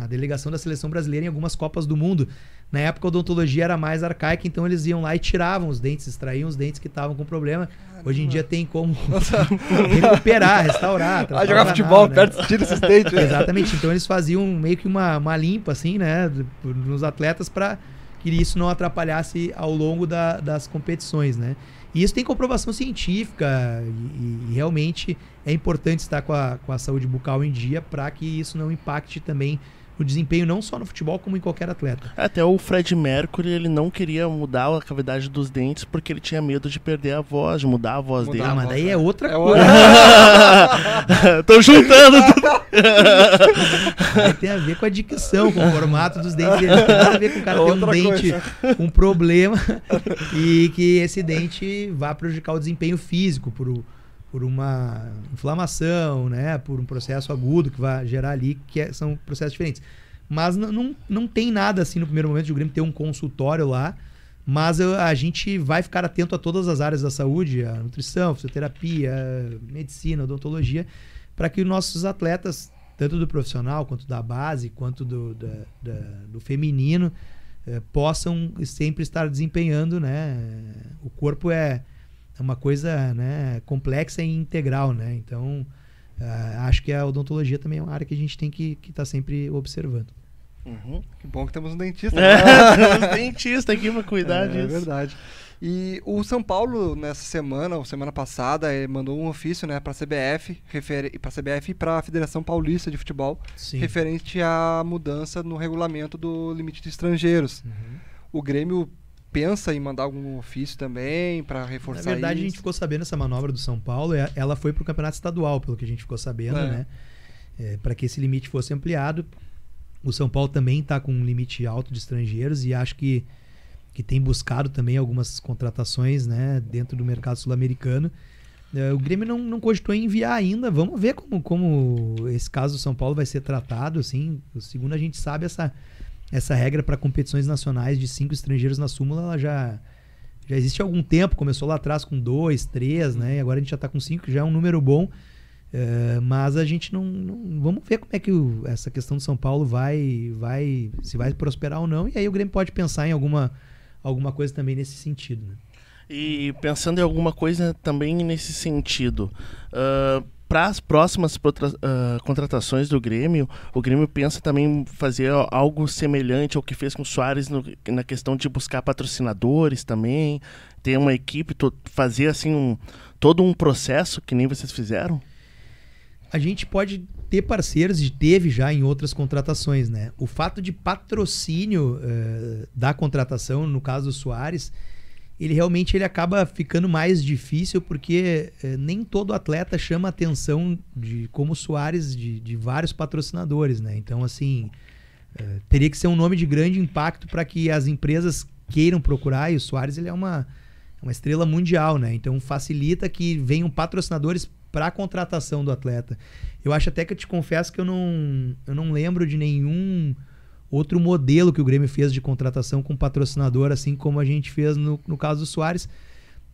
a delegação da seleção brasileira em algumas Copas do Mundo. Na época a odontologia era mais arcaica, então eles iam lá e tiravam os dentes, extraíam os dentes que estavam com problema. Hoje em dia tem como recuperar, restaurar. Ah, jogar futebol, né? perto, tira esses dentes. Exatamente, então eles faziam meio que uma, uma limpa, assim, né, nos atletas para que isso não atrapalhasse ao longo da, das competições, né. E isso tem comprovação científica e, e, realmente é importante estar com a, com a saúde bucal em dia para que isso não impacte também no desempenho não só no futebol, como em qualquer atleta. Até o Fred Mercury, ele não queria mudar a cavidade dos dentes porque ele tinha medo de perder a voz, de mudar a voz Mudar dele. Ah, mas daí é outra É coisa. Tô juntando tudo. Tem a ver com a dicção, com o formato dos dentes dele. Não tem nada a ver com o cara ter um Outra dente, um problema e que esse dente vá prejudicar o desempenho físico por, o- por uma inflamação, né? Por um processo agudo que vai gerar ali, que é- são processos diferentes. Mas não, não, tem nada assim no primeiro momento de o Grêmio ter um consultório lá. Mas eu- a gente vai ficar atento a todas as áreas da saúde, a nutrição, fisioterapia, medicina, odontologia, para que os nossos atletas, tanto do profissional quanto da base, quanto do, da- da- do feminino, eh, possam sempre estar desempenhando, né? O corpo é uma coisa né, complexa e integral, né? Então, ah, acho que a odontologia também é uma área que a gente tem que estar sempre observando. Uhum. Que bom que temos um dentista. né? É, os dentistas aqui pra cuidar É, disso. verdade. E o São Paulo, nessa semana, ou semana passada, eh, mandou um ofício né, para a CBF, para CBF e para a Federação Paulista de Futebol, Sim. referente à mudança no regulamento do limite de estrangeiros. Uhum. O Grêmio pensa em mandar algum ofício também para Na reforçar verdade, a isso? gente ficou sabendo essa manobra do São Paulo, é- ela foi para o campeonato estadual, pelo que a gente ficou sabendo, É. né? para que esse limite fosse ampliado. O São Paulo também está com um limite alto de estrangeiros e acho que, que tem buscado também algumas contratações né, dentro do mercado sul-americano. É, o Grêmio não, não cogitou em enviar ainda. Vamos ver como, como esse caso do São Paulo vai ser tratado. Assim. Segundo a gente sabe, essa, essa regra para competições nacionais de cinco estrangeiros na súmula ela já, já existe há algum tempo. Começou lá atrás com dois, três, né? E agora a gente já está com cinco, já é um número bom. É, mas a gente não, não- Vamos ver como é que o- essa questão do São Paulo vai, vai. se vai prosperar ou não. E aí o Grêmio pode pensar em alguma, alguma coisa também nesse sentido. Né? E pensando em alguma coisa também nesse sentido, para as próximas ah, contratações do Grêmio, o Grêmio pensa também fazer algo semelhante ao que fez com o Soares no- na questão de buscar patrocinadores também, ter uma equipe, fazer assim um, todo um processo que nem vocês fizeram? a gente pode ter parceiros e teve já em outras contratações, né? O fato de patrocínio eh, da contratação, no caso do Soares, ele realmente ele acaba ficando mais difícil porque eh, nem todo atleta chama atenção de como Soares de, de vários patrocinadores, né? Então assim eh, teria que ser um nome de grande impacto para que as empresas queiram procurar e o Soares ele é uma uma estrela mundial, né? Então facilita que venham patrocinadores para a contratação do atleta. Eu acho até que eu te confesso que eu não, eu não lembro de nenhum outro modelo que o Grêmio fez de contratação com patrocinador, assim como a gente fez no, no caso do Soares.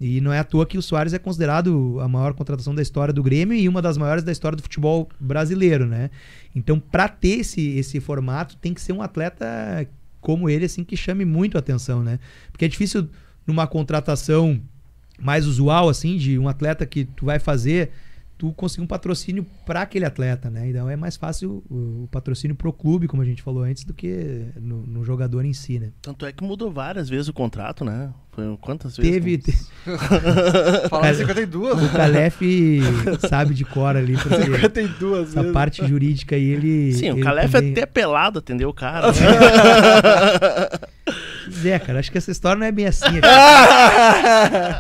E não é à toa que o Soares é considerado a maior contratação da história do Grêmio e uma das maiores da história do futebol brasileiro, né? Então, para ter esse, esse formato, tem que ser um atleta como ele, assim, que chame muito a atenção, né? Porque é difícil numa contratação mais usual, assim, de um atleta que tu vai fazer, tu conseguir um patrocínio para aquele atleta, né? Então é mais fácil o, o patrocínio pro clube, como a gente falou antes, do que no, no jogador em si, né? Tanto é que mudou várias vezes o contrato, né? Foi quantas vezes? Teve, te- Falaram Cara, 52. o Calef sabe de cor ali, porque 52 essa vezes. parte jurídica aí ele. Sim, o ele Calef também- é até pelado, atendeu o cara. né? Pois é, cara, acho que essa história não é bem assim.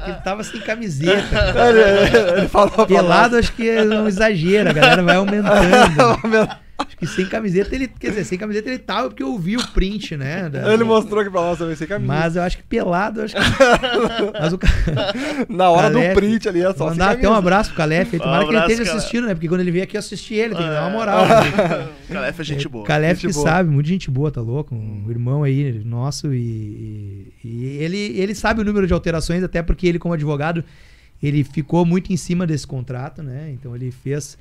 ele tava sem camiseta. ele, ele falou Pelado, acho que um exagero, a galera vai aumentando. Acho que sem camiseta ele. Quer dizer, sem camiseta ele tava porque eu vi o print, né? da-. Ele mostrou aqui pra nós também, sem camisa. Mas eu acho que pelado, eu acho que. Mas o Na hora do Calef, print ali, é só mandar até um abraço pro Calef. aí, Tomara Um que ele abraço, esteja Calef. assistindo, né? Porque quando ele vier aqui eu assisti ele, tem que dar uma moral. né? o Calef é gente boa. Calef Gente que boa. sabe, muito gente boa, tá louco? Um irmão aí nosso e, e- e ele, ele sabe o número de alterações, até porque ele, como advogado, ele ficou muito em cima desse contrato, né? Então ele fez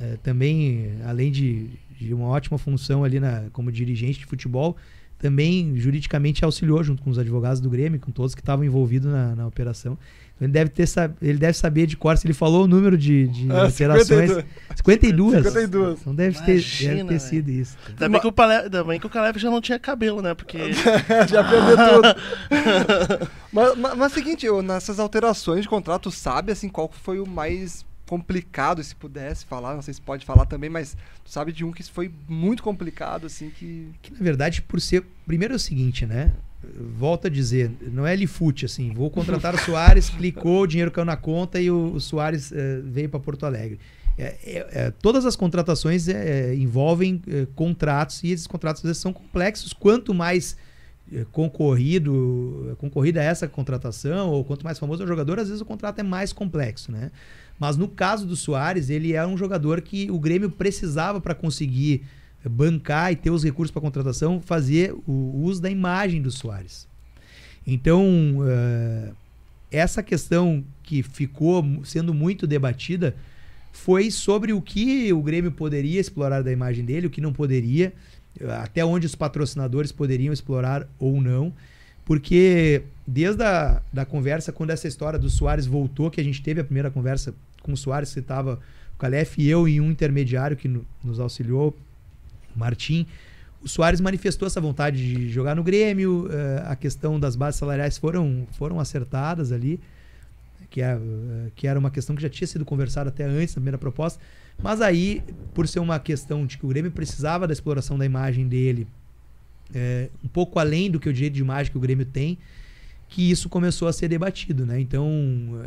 eh, também, além de, de uma ótima função ali na, como dirigente de futebol, também juridicamente auxiliou junto com os advogados do Grêmio, com todos que estavam envolvidos na, na operação. Então ele deve, ter, ele deve saber de cor, se ele falou o número de, de É, alterações. 52. 52. 52. Então deve ter, Imagina, deve ter sido isso. Ainda bem, que o Pale... Ainda bem que o Calef já não tinha cabelo, né? Porque. Já perdeu tudo. mas, mas, mas é o seguinte, ô, nessas alterações de contrato, sabe assim qual foi o mais complicado, se pudesse falar, não sei se pode falar também, mas sabe de um que foi muito complicado, assim, que... Que na verdade, por ser. Primeiro é o seguinte, né? Volto a dizer, não é Lifute, assim, vou contratar o Soares, clicou, o dinheiro caiu na conta e o, o Soares eh, veio para Porto Alegre. É, é, é, todas as contratações é, envolvem é, contratos e esses contratos às vezes, são complexos. Quanto mais é, concorrido, concorrida é essa contratação, ou quanto mais famoso é o jogador, às vezes o contrato é mais complexo, né? Mas no caso do Soares, ele é um jogador que o Grêmio precisava para conseguir bancar e ter os recursos para contratação, fazer o uso da imagem do Soares. Então, uh, essa questão que ficou sendo muito debatida foi sobre o que o Grêmio poderia explorar da imagem dele, o que não poderia, até onde os patrocinadores poderiam explorar ou não. Porque desde a da conversa, quando essa história do Soares voltou, que a gente teve a primeira conversa com o Soares, que estava o Calef e eu e um intermediário que no, nos auxiliou, o Martim, o Soares manifestou essa vontade de jogar no Grêmio, uh, a questão das bases salariais foram, foram acertadas ali que, é, que era uma questão que já tinha sido conversada até antes, na primeira proposta. Mas aí, por ser uma questão de que o Grêmio precisava da exploração da imagem dele, é, um pouco além do que o direito de imagem que o Grêmio tem, que isso começou a ser debatido, né? Então,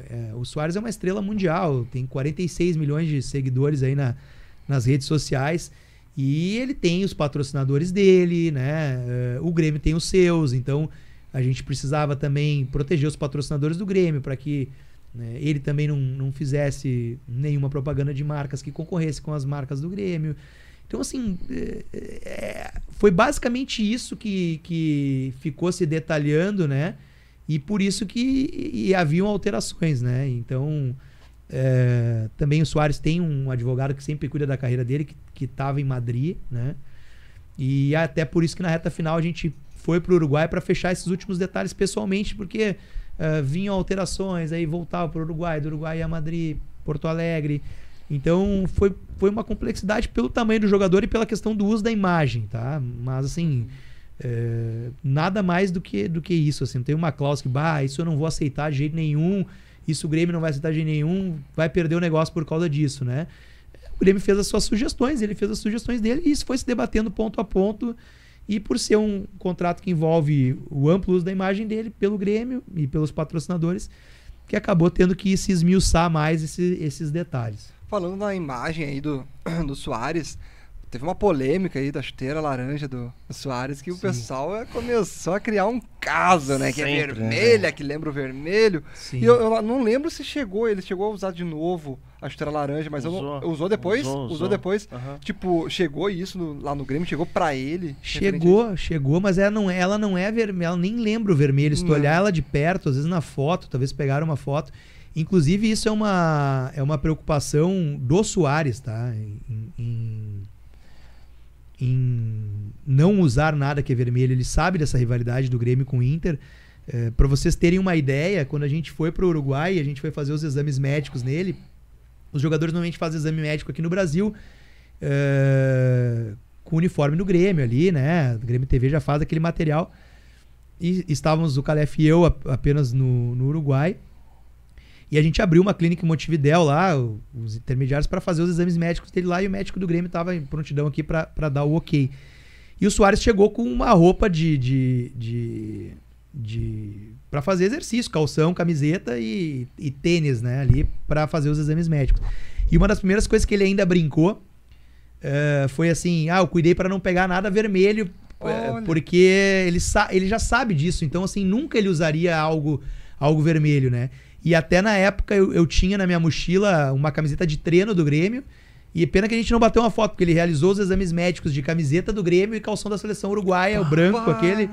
é, o Soares é uma estrela mundial, tem 46 milhões de seguidores aí na, nas redes sociais e ele tem os patrocinadores dele, né? É, o Grêmio tem os seus, então a gente precisava também proteger os patrocinadores do Grêmio para que né? Ele também não, não fizesse nenhuma propaganda de marcas que concorresse com as marcas do Grêmio. Então, assim, é, é, foi basicamente isso que, que ficou se detalhando, né? E por isso que e haviam alterações, né? Então, é, também o Soares tem um advogado que sempre cuida da carreira dele, que estava em Madrid, né? E até por isso que na reta final a gente foi para o Uruguai para fechar esses últimos detalhes pessoalmente, porque uh, vinham alterações, aí voltava para o Uruguai, do Uruguai a Madrid, Porto Alegre. Então foi, foi uma complexidade pelo tamanho do jogador e pela questão do uso da imagem, tá? Mas assim, é, nada mais do que, do que isso. Assim, tem uma cláusula que, bah, isso eu não vou aceitar de jeito nenhum, isso o Grêmio não vai aceitar de jeito nenhum, vai perder o negócio por causa disso, né? O Grêmio fez as suas sugestões, ele fez as sugestões dele e isso foi se debatendo ponto a ponto. E por ser um contrato que envolve o amplo uso da imagem dele pelo Grêmio e pelos patrocinadores, que acabou tendo que se esmiuçar mais esse, esses detalhes. Falando na imagem aí do, do Soares, teve uma polêmica aí da chuteira laranja do, do Soares que Sim. o pessoal é, começou a criar um caso, né? Que é Sempre, é vermelha, né? que lembra o vermelho. Sim. E eu, eu, não lembro se chegou, ele chegou a usar de novo a chuteira laranja, mas usou, eu não, usou depois? Usou, usou. usou depois? Uhum. Tipo, chegou isso no, lá no Grêmio? Chegou pra ele? Chegou, chegou, mas ela não, é, ela não é vermelha, ela nem lembra o vermelho. Se tu olhar ela de perto, às vezes na foto, talvez pegaram uma foto. Inclusive, isso é uma, é uma preocupação do Soares, tá? Em, em, em não usar nada que é vermelho. Ele sabe dessa rivalidade do Grêmio com o Inter. É, para vocês terem uma ideia, quando a gente foi para o Uruguai, a gente foi fazer os exames médicos nele, os jogadores normalmente fazem exame médico aqui no Brasil uh, com o uniforme do Grêmio ali, né? O Grêmio TV já faz aquele material. E estávamos, o Calef e eu, apenas no, no Uruguai. E a gente abriu uma clínica em Montevidéu lá, os intermediários, para fazer os exames médicos dele lá. E o médico do Grêmio estava em prontidão aqui para dar o ok. E o Soares chegou com uma roupa de, de, de, de para fazer exercício, calção, camiseta e, e tênis, né, ali para fazer os exames médicos. E uma das primeiras coisas que ele ainda brincou uh, foi assim: ah, eu cuidei para não pegar nada vermelho, uh, porque ele, ele já sabe disso. Então, assim, nunca ele usaria algo, algo vermelho, né? E até na época eu, eu tinha na minha mochila uma camiseta de treino do Grêmio e pena que a gente não bateu uma foto, porque ele realizou os exames médicos de camiseta do Grêmio e calção da seleção uruguaia, ah, o branco aquele.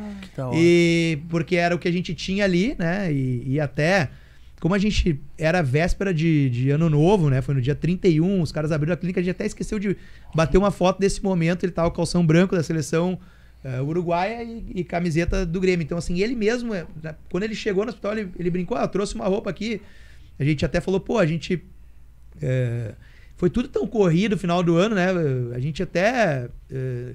E porque era o que a gente tinha ali, né? E, e até. Como a gente era véspera de, de, ano novo, né? Foi no dia 31, os caras abriram a clínica, a gente até esqueceu de bater uma foto desse momento. Ele tava com calção branco da seleção uh, uruguaia e, e, camiseta do Grêmio. Então, assim, ele mesmo, né, quando ele chegou no hospital, ele, ele brincou: ah, trouxe uma roupa aqui. A gente até falou, pô, a gente. Uh, foi tudo tão corrido no final do ano, né? A gente até uh,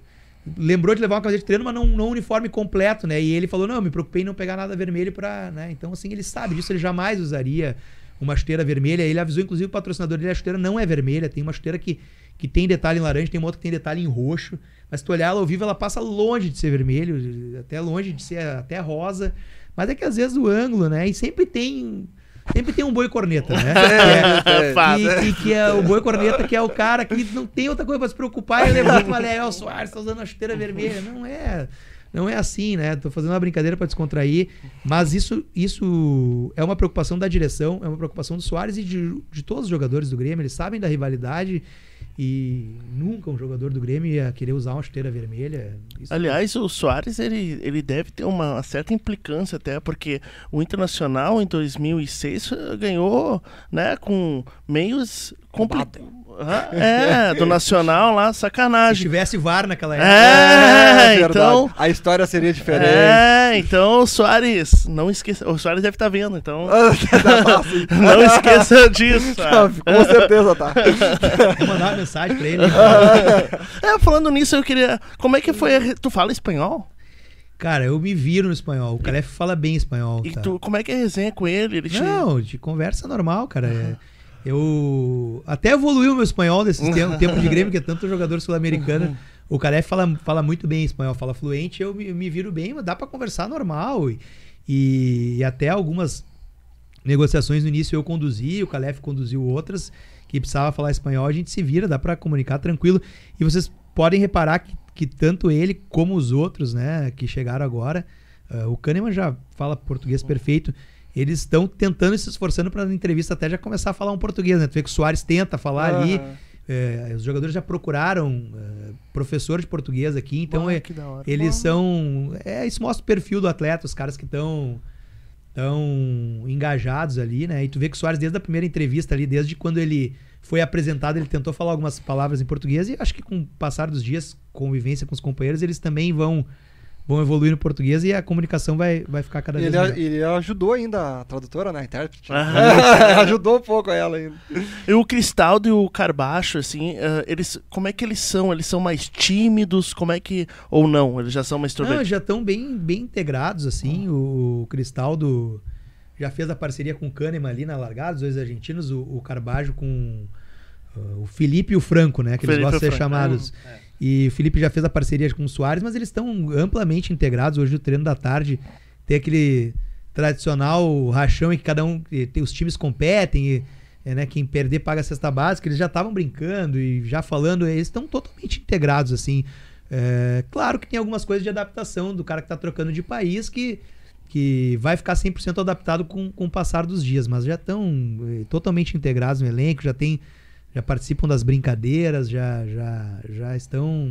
lembrou de levar uma camiseta de treino, mas não, não um uniforme completo, né? E ele falou: não, me preocupei em não pegar nada vermelho para. Né? Então, assim, ele sabe disso, ele jamais usaria uma chuteira vermelha. Ele avisou, inclusive, o patrocinador dele, a chuteira não é vermelha, tem uma chuteira que, que tem detalhe em laranja, tem uma outra que tem detalhe em roxo. Mas se tu olhar ela ao vivo, ela passa longe de ser vermelho, até longe de ser até rosa. Mas é que às vezes o ângulo, né? E sempre tem. Sempre tem um boi corneta, né? É, Fato. E, e que é o boi corneta, que é o cara que não tem outra coisa pra se preocupar. Ele levanta e fala, é, o Soares tá usando a chuteira vermelha. Não é. Não é assim, né? Tô fazendo uma brincadeira pra descontrair. Mas isso, isso é uma preocupação da direção, é uma preocupação do Soares e de, de todos os jogadores do Grêmio. Eles sabem da rivalidade e nunca um jogador do Grêmio ia querer usar uma chuteira vermelha. Isso Aliás, o Soares ele, ele deve ter uma certa implicância até, porque o Internacional em 2006 ganhou né, com meios complicados. É, do Nacional lá, Se sacanagem. tivesse VAR naquela época. É, verdade. então. A história seria diferente. É, então, Soares, não esqueça. O Soares deve estar vendo, então. Não esqueça disso. sabe? Com certeza, tá. Vou mandar uma mensagem pra ele. É, falando nisso, eu queria. Como é que foi? a Tu fala espanhol? Cara, eu me viro no espanhol. O Calef fala bem espanhol. E tá? tu, como é que é a resenha com ele? Ele te- Não, de conversa normal, cara. É, Eu até evoluiu o meu espanhol nesses tempos, tempo de Grêmio, que é tanto jogador sul-americano. O Calef fala, fala muito bem espanhol, fala fluente, eu me, eu me viro bem, mas dá pra conversar normal. E, e, e até algumas negociações no início eu conduzi, o Calef conduziu outras, que precisava falar espanhol, a gente se vira, dá pra comunicar tranquilo. E vocês podem reparar que, que tanto ele como os outros, né, que chegaram agora, ah, o Kahneman já fala português perfeito. Eles estão tentando e se esforçando para na entrevista até já começar a falar um português, né? Tu vê que o Soares tenta falar ali. Aham. é, os jogadores já procuraram é, professor de português aqui, então é, eles são. É, isso mostra o perfil do atleta, os caras que estão tão engajados ali, né? E tu vê que o Soares, desde a primeira entrevista ali, desde quando ele foi apresentado, ele tentou falar algumas palavras em português e acho que com o passar dos dias, convivência com os companheiros, eles também vão vão evoluir no português e a comunicação vai, vai ficar cada vez Ele, melhor. ele ajudou ainda a tradutora, né? A intérprete. Ajudou um pouco ela ainda. E o Cristaldo e o Carbacho, assim, eh, eles, como é que eles são? Eles são mais tímidos? Como é que. Ou não? Eles já são mais Não, extrovertidos? já estão bem, bem integrados, assim. O, Cristaldo já fez a parceria com o Kahneman ali na largada, os dois argentinos, o, o Carbajo com uh, o Felipe e o Franco, né? Que eles Felipe gostam de ser o Franco. chamados. E o Felipe já fez a parceria com o Soares, mas eles estão amplamente integrados. Hoje o treino da tarde tem aquele tradicional rachão em que cada um os times competem e é, né, quem perder paga a cesta básica. Eles já estavam brincando e já falando, eles estão totalmente integrados assim. É, claro que tem algumas coisas de adaptação do cara que está trocando de país que, que vai ficar 100% adaptado com, com o passar dos dias, mas já estão eh, totalmente integrados no elenco, já tem já participam das brincadeiras, já, já, já estão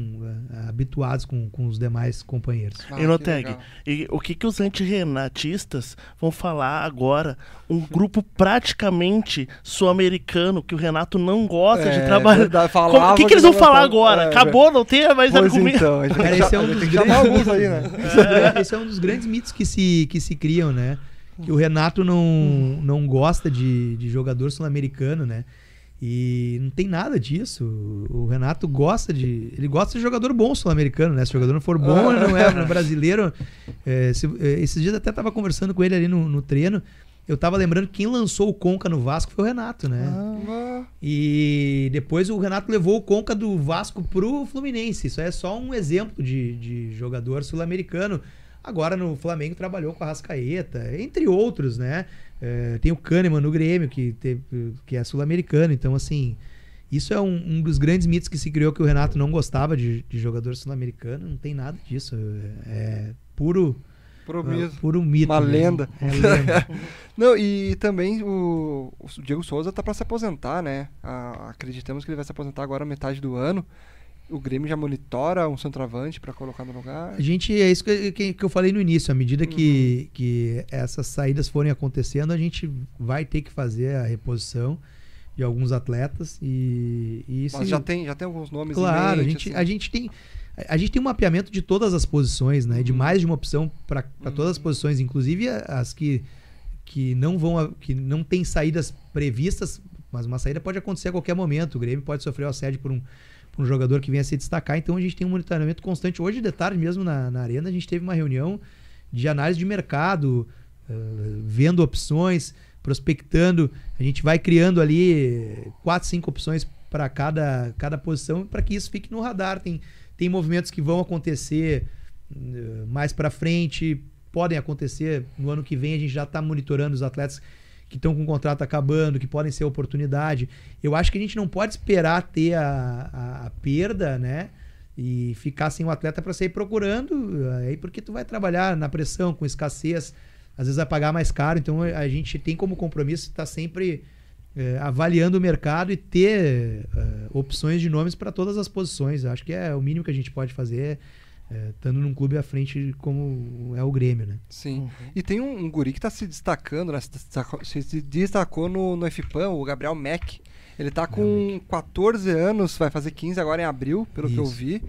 eh, habituados com, com os demais companheiros. Ah, e legal. e o que, que os antirrenatistas vão falar agora? Um grupo praticamente sul-americano que o Renato não gosta É, de trabalhar. verdade, Como- falava O que, que que eles vão falar agora? É, Acabou, não tem mais argumento. então, Cara, é um grandes- aí, né? Esse é um dos grandes mitos que se, que se criam, né? Que o Renato não, não gosta de, de jogador sul-americano, né? E não tem nada disso. O Renato gosta de. Ele gosta de jogador bom sul-americano, né? Se o jogador não for bom, ele não é um brasileiro. É, se- é, esses dias até tava conversando com ele ali no, no treino. Eu tava lembrando que quem lançou o Conca no Vasco foi o Renato, né? Ah, E depois o Renato levou o Conca do Vasco pro Fluminense. Isso é só um exemplo de, de jogador sul-americano. Agora no Flamengo trabalhou com a Rascaeta, entre outros, né? É, tem o Kahneman no Grêmio, que, teve, que é sul-americano. Então, assim, isso é um, um dos grandes mitos que se criou que o Renato não gostava de, de jogador sul-americano. Não tem nada disso. É, é puro, puro mito. Uma mesmo. lenda. É lenda. Não, e também o, o Diego Souza tá pra se aposentar, né? Ah, acreditamos que ele vai se aposentar agora metade do ano. O Grêmio já monitora um centroavante pra colocar no lugar. A gente, é isso que, que, que eu falei no início, à medida que, Uhum. que essas saídas forem acontecendo, a gente vai ter que fazer a reposição de alguns atletas e, e isso Mas já tem, já tem alguns nomes em Claro, a mente, gente, assim. a gente tem a gente tem um mapeamento de todas as posições, né? De Uhum. mais de uma opção para todas as posições, inclusive a- as que, que não vão a- que não tem saídas previstas, mas uma saída pode acontecer a qualquer momento. O Grêmio pode sofrer o assédio por um, por um jogador que venha se destacar, então a gente tem um monitoramento constante. Hoje de tarde mesmo na, na arena a gente teve uma reunião de análise de mercado, eh, vendo opções. prospectando, a gente vai criando ali quatro, cinco opções para cada, cada posição para que isso fique no radar. Tem, tem movimentos que vão acontecer uh, mais para frente, podem acontecer no ano que vem, a gente já está monitorando os atletas que estão com o contrato acabando, que podem ser oportunidade. Eu acho que a gente não pode esperar ter a, a, a perda, né? E ficar sem o atleta para sair procurando, aí porque tu vai trabalhar na pressão, com escassez, às vezes vai pagar mais caro. Então a gente tem como compromisso estar sempre é, avaliando o mercado e ter é, opções de nomes para todas as posições. Eu acho que é o mínimo que a gente pode fazer é, estando num clube à frente como é o Grêmio, né? Sim. Uhum. E tem um, um, guri que está se destacando, né? se, destacou, se destacou no, no FPAM, o Gabriel Mack. Ele está com 14 anos, vai fazer 15 agora em abril, pelo Isso. que eu vi.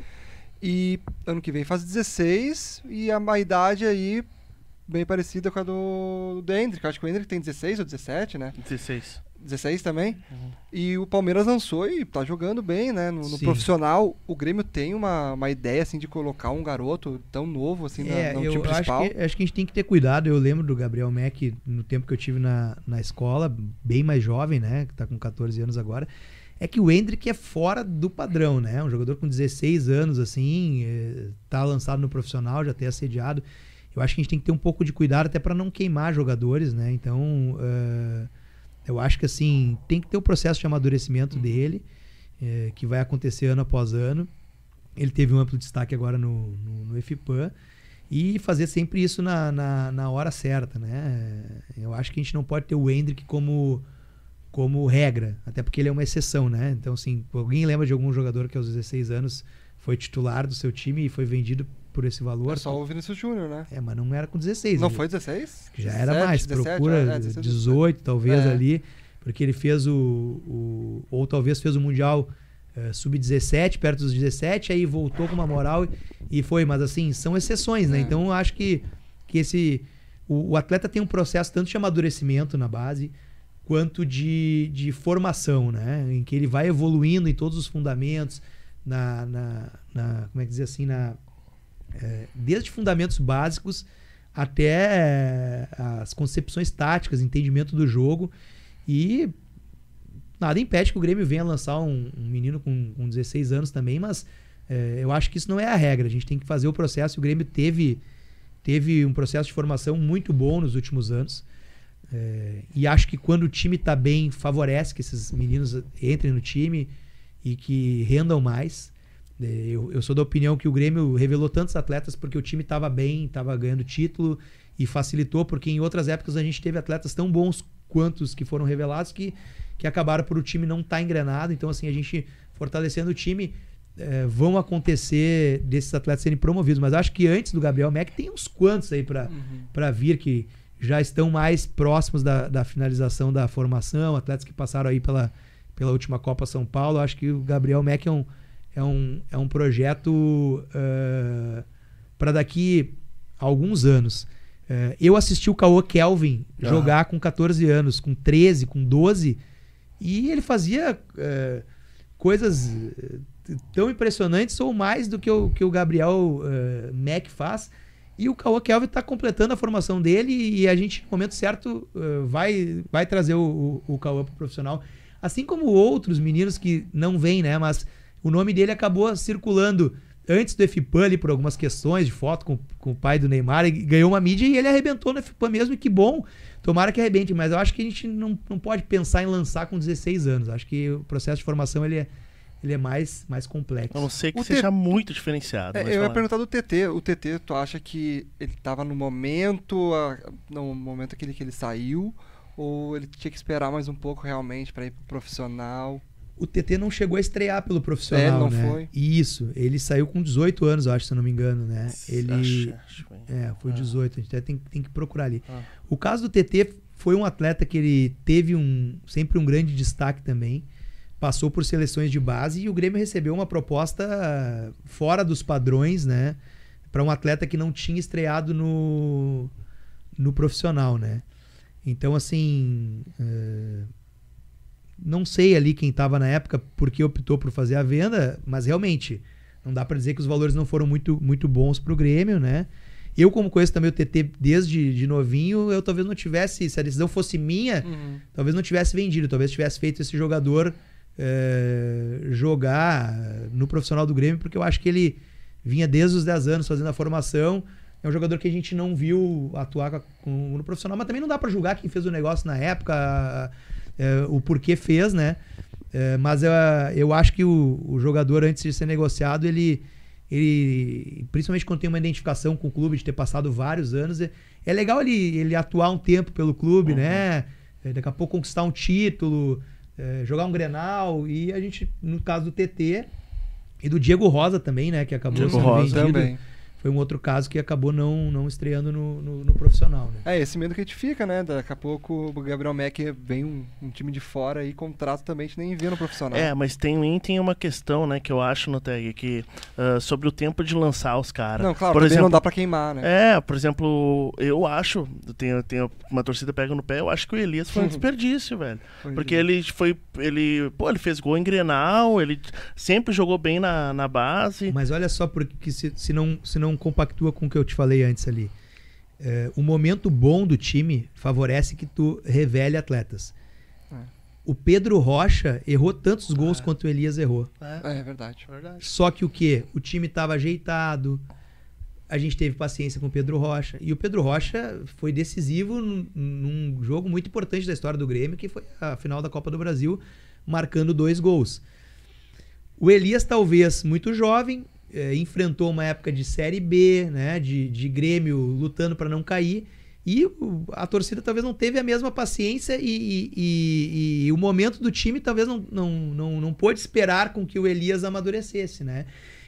E ano que vem faz 16 e a, a idade aí bem parecida com a do, do Hendrick. Acho que o Hendrick tem 16 ou 17, né? 16. 16 também. Uhum. E o Palmeiras lançou e tá jogando bem, né? No, no profissional, o Grêmio tem uma, uma ideia, assim, de colocar um garoto tão novo, assim, é, na, no eu time principal. Acho que, acho que a gente tem que ter cuidado. Eu lembro do Gabriel Mack, no tempo que eu tive na, na escola, bem mais jovem, né? Que tá com 14 anos agora. É que o Hendrick é fora do padrão, né? Um jogador com 16 anos, assim, é, tá lançado no profissional, já tem assediado. Eu acho que a gente tem que ter um pouco de cuidado até para não queimar jogadores, né? Então... Uh, eu acho que assim, tem que ter o processo de amadurecimento uhum. dele, é, que vai acontecer ano após ano. Ele teve um amplo destaque agora no, no, no. E fazer sempre isso na, na, na, hora certa, né? Eu acho que a gente não pode ter o Hendrick como, como regra, até porque ele é uma exceção, né? Então, assim, alguém lembra de algum jogador que aos 16 anos foi titular do seu time e foi vendido por esse valor. É só o Vinícius Júnior, né? É, mas não era com 16. Não ele, foi 16? Já 17, era mais, 17, procura é, 17, 18 talvez é. ali, porque ele fez o, o, ou talvez fez o Mundial uh, Sub-17, perto dos 17, aí voltou com uma moral e, e foi, mas assim, são exceções, né? É. Então eu acho que, que esse, o, o atleta tem um processo tanto de amadurecimento na base, quanto de, de formação, né? Em que ele vai evoluindo em todos os fundamentos, na, na, na como é que dizer assim, na é, desde fundamentos básicos até é, as concepções táticas, entendimento do jogo. E nada impede que o Grêmio venha lançar um, um menino com, com 16 anos também, mas é, eu acho que isso não é a regra. A gente tem que fazer o processo. O Grêmio teve, teve um processo de formação muito bom nos últimos anos. É, e acho que quando o time está bem, favorece que esses meninos entrem no time e que rendam mais. É, eu, eu, sou da opinião que o Grêmio revelou tantos atletas porque o time estava bem, estava ganhando título e facilitou, porque em outras épocas a gente teve atletas tão bons quanto os que foram revelados que, que acabaram por o time não estar tá engrenado. Então, assim, a gente fortalecendo o time, é, vão acontecer desses atletas serem promovidos. Mas acho que antes do Gabriel Mack tem uns quantos aí para uhum. vir que já estão mais próximos da, da finalização da formação, atletas que passaram aí pela, pela última Copa São Paulo. Acho que o Gabriel Mack é um é um, é um projeto uh, eh, para daqui a alguns anos. Uh, eu assisti o Caô Kelvin ah. jogar com 14 anos, com 13, com 12, e ele fazia uh, coisas tão impressionantes ou mais do que o, que o Gabriel uh, Mack faz. E o Caô Kelvin está completando a formação dele e a gente, no momento certo, uh, vai, vai trazer o, o, o Caô para o profissional. Assim como outros meninos que não vêm, né? Mas o nome dele acabou circulando antes do FIPAM ali por algumas questões de foto com, com o pai do Neymar, e ganhou uma mídia e ele arrebentou no FIPAM mesmo, e que bom, tomara que arrebente, mas eu acho que a gente não, não pode pensar em lançar com 16 anos, acho que o processo de formação ele é, ele é mais, mais complexo. A não ser que o seja T... muito diferenciado. É, eu ia perguntar do TT, o TT, tu acha que ele estava no momento, no momento aquele que ele saiu, ou ele tinha que esperar mais um pouco realmente para ir pro profissional? O TT não chegou a estrear pelo profissional, é, não né? foi. Isso, ele saiu com 18 anos, eu acho, se eu não me engano, né? Ele acho, acho É, foi ah. 18, a gente até tem, tem que procurar ali. Ah. O caso do TT foi um atleta que ele teve um sempre um grande destaque também. Passou por seleções de base e o Grêmio recebeu uma proposta fora dos padrões, né? Para um atleta que não tinha estreado no, no profissional, né? Então, assim, uh, não sei ali quem estava na época porque optou por fazer a venda, mas realmente não dá para dizer que os valores não foram muito, muito bons para o Grêmio, né? Eu, como conheço também o TT desde de novinho, eu talvez não tivesse, se a decisão fosse minha, Uhum. talvez não tivesse vendido, talvez tivesse feito esse jogador eh, jogar no profissional do Grêmio, porque eu acho que ele vinha desde os 10 anos fazendo a formação. É um jogador que a gente não viu atuar com com- no profissional, mas também não dá pra julgar quem fez o negócio na época, eh, o porquê fez, né? Eh, mas eu, eu acho que o, o jogador, antes de ser negociado, ele, ele, principalmente quando tem uma identificação com o clube, de ter passado vários anos, é, é legal ele, ele atuar um tempo pelo clube, né? Eh, Daqui a pouco conquistar um título, eh, jogar um Grenal, e a gente, no caso do TT e do Diego Rosa também, né? Que acabou Diego sendo Rosa vendido. Também. Foi um outro caso que acabou não, não estreando no, no, no profissional, né? É, esse medo que a gente fica, né? Daqui a pouco o Gabriel Mack vem um, um time de fora e contrata também, a gente nem vê no profissional. É, mas tem, tem uma questão, né, que eu acho, no tag, que ah, sobre o tempo de lançar os caras. Não, claro, por exemplo, não dá pra queimar, né? É, por exemplo, eu acho, tem, tem uma torcida pega no pé, eu acho que o Elias foi um desperdício, velho. Pois Porque ele foi. Ele, pô, ele fez gol em Grenal, ele sempre jogou bem na, na base. Mas olha só, porque se, se, não, se não compactua com o que eu te falei antes ali. É, o momento bom do time favorece que tu revele atletas. É. O Pedro Rocha errou tantos gols quanto o Elias errou. É, é verdade. verdade. Só que o que? O time estava ajeitado. A gente teve paciência com o Pedro Rocha. E o Pedro Rocha foi decisivo num, num jogo muito importante da história do Grêmio, que foi a final da Copa do Brasil, marcando dois gols. O Elias, talvez muito jovem, eh, enfrentou uma época de Série B, né, de, de Grêmio lutando para não cair. E a torcida talvez não teve a mesma paciência e, e- e- e o momento do time talvez não, não, não, não pôde esperar com que o Elias amadurecesse, né?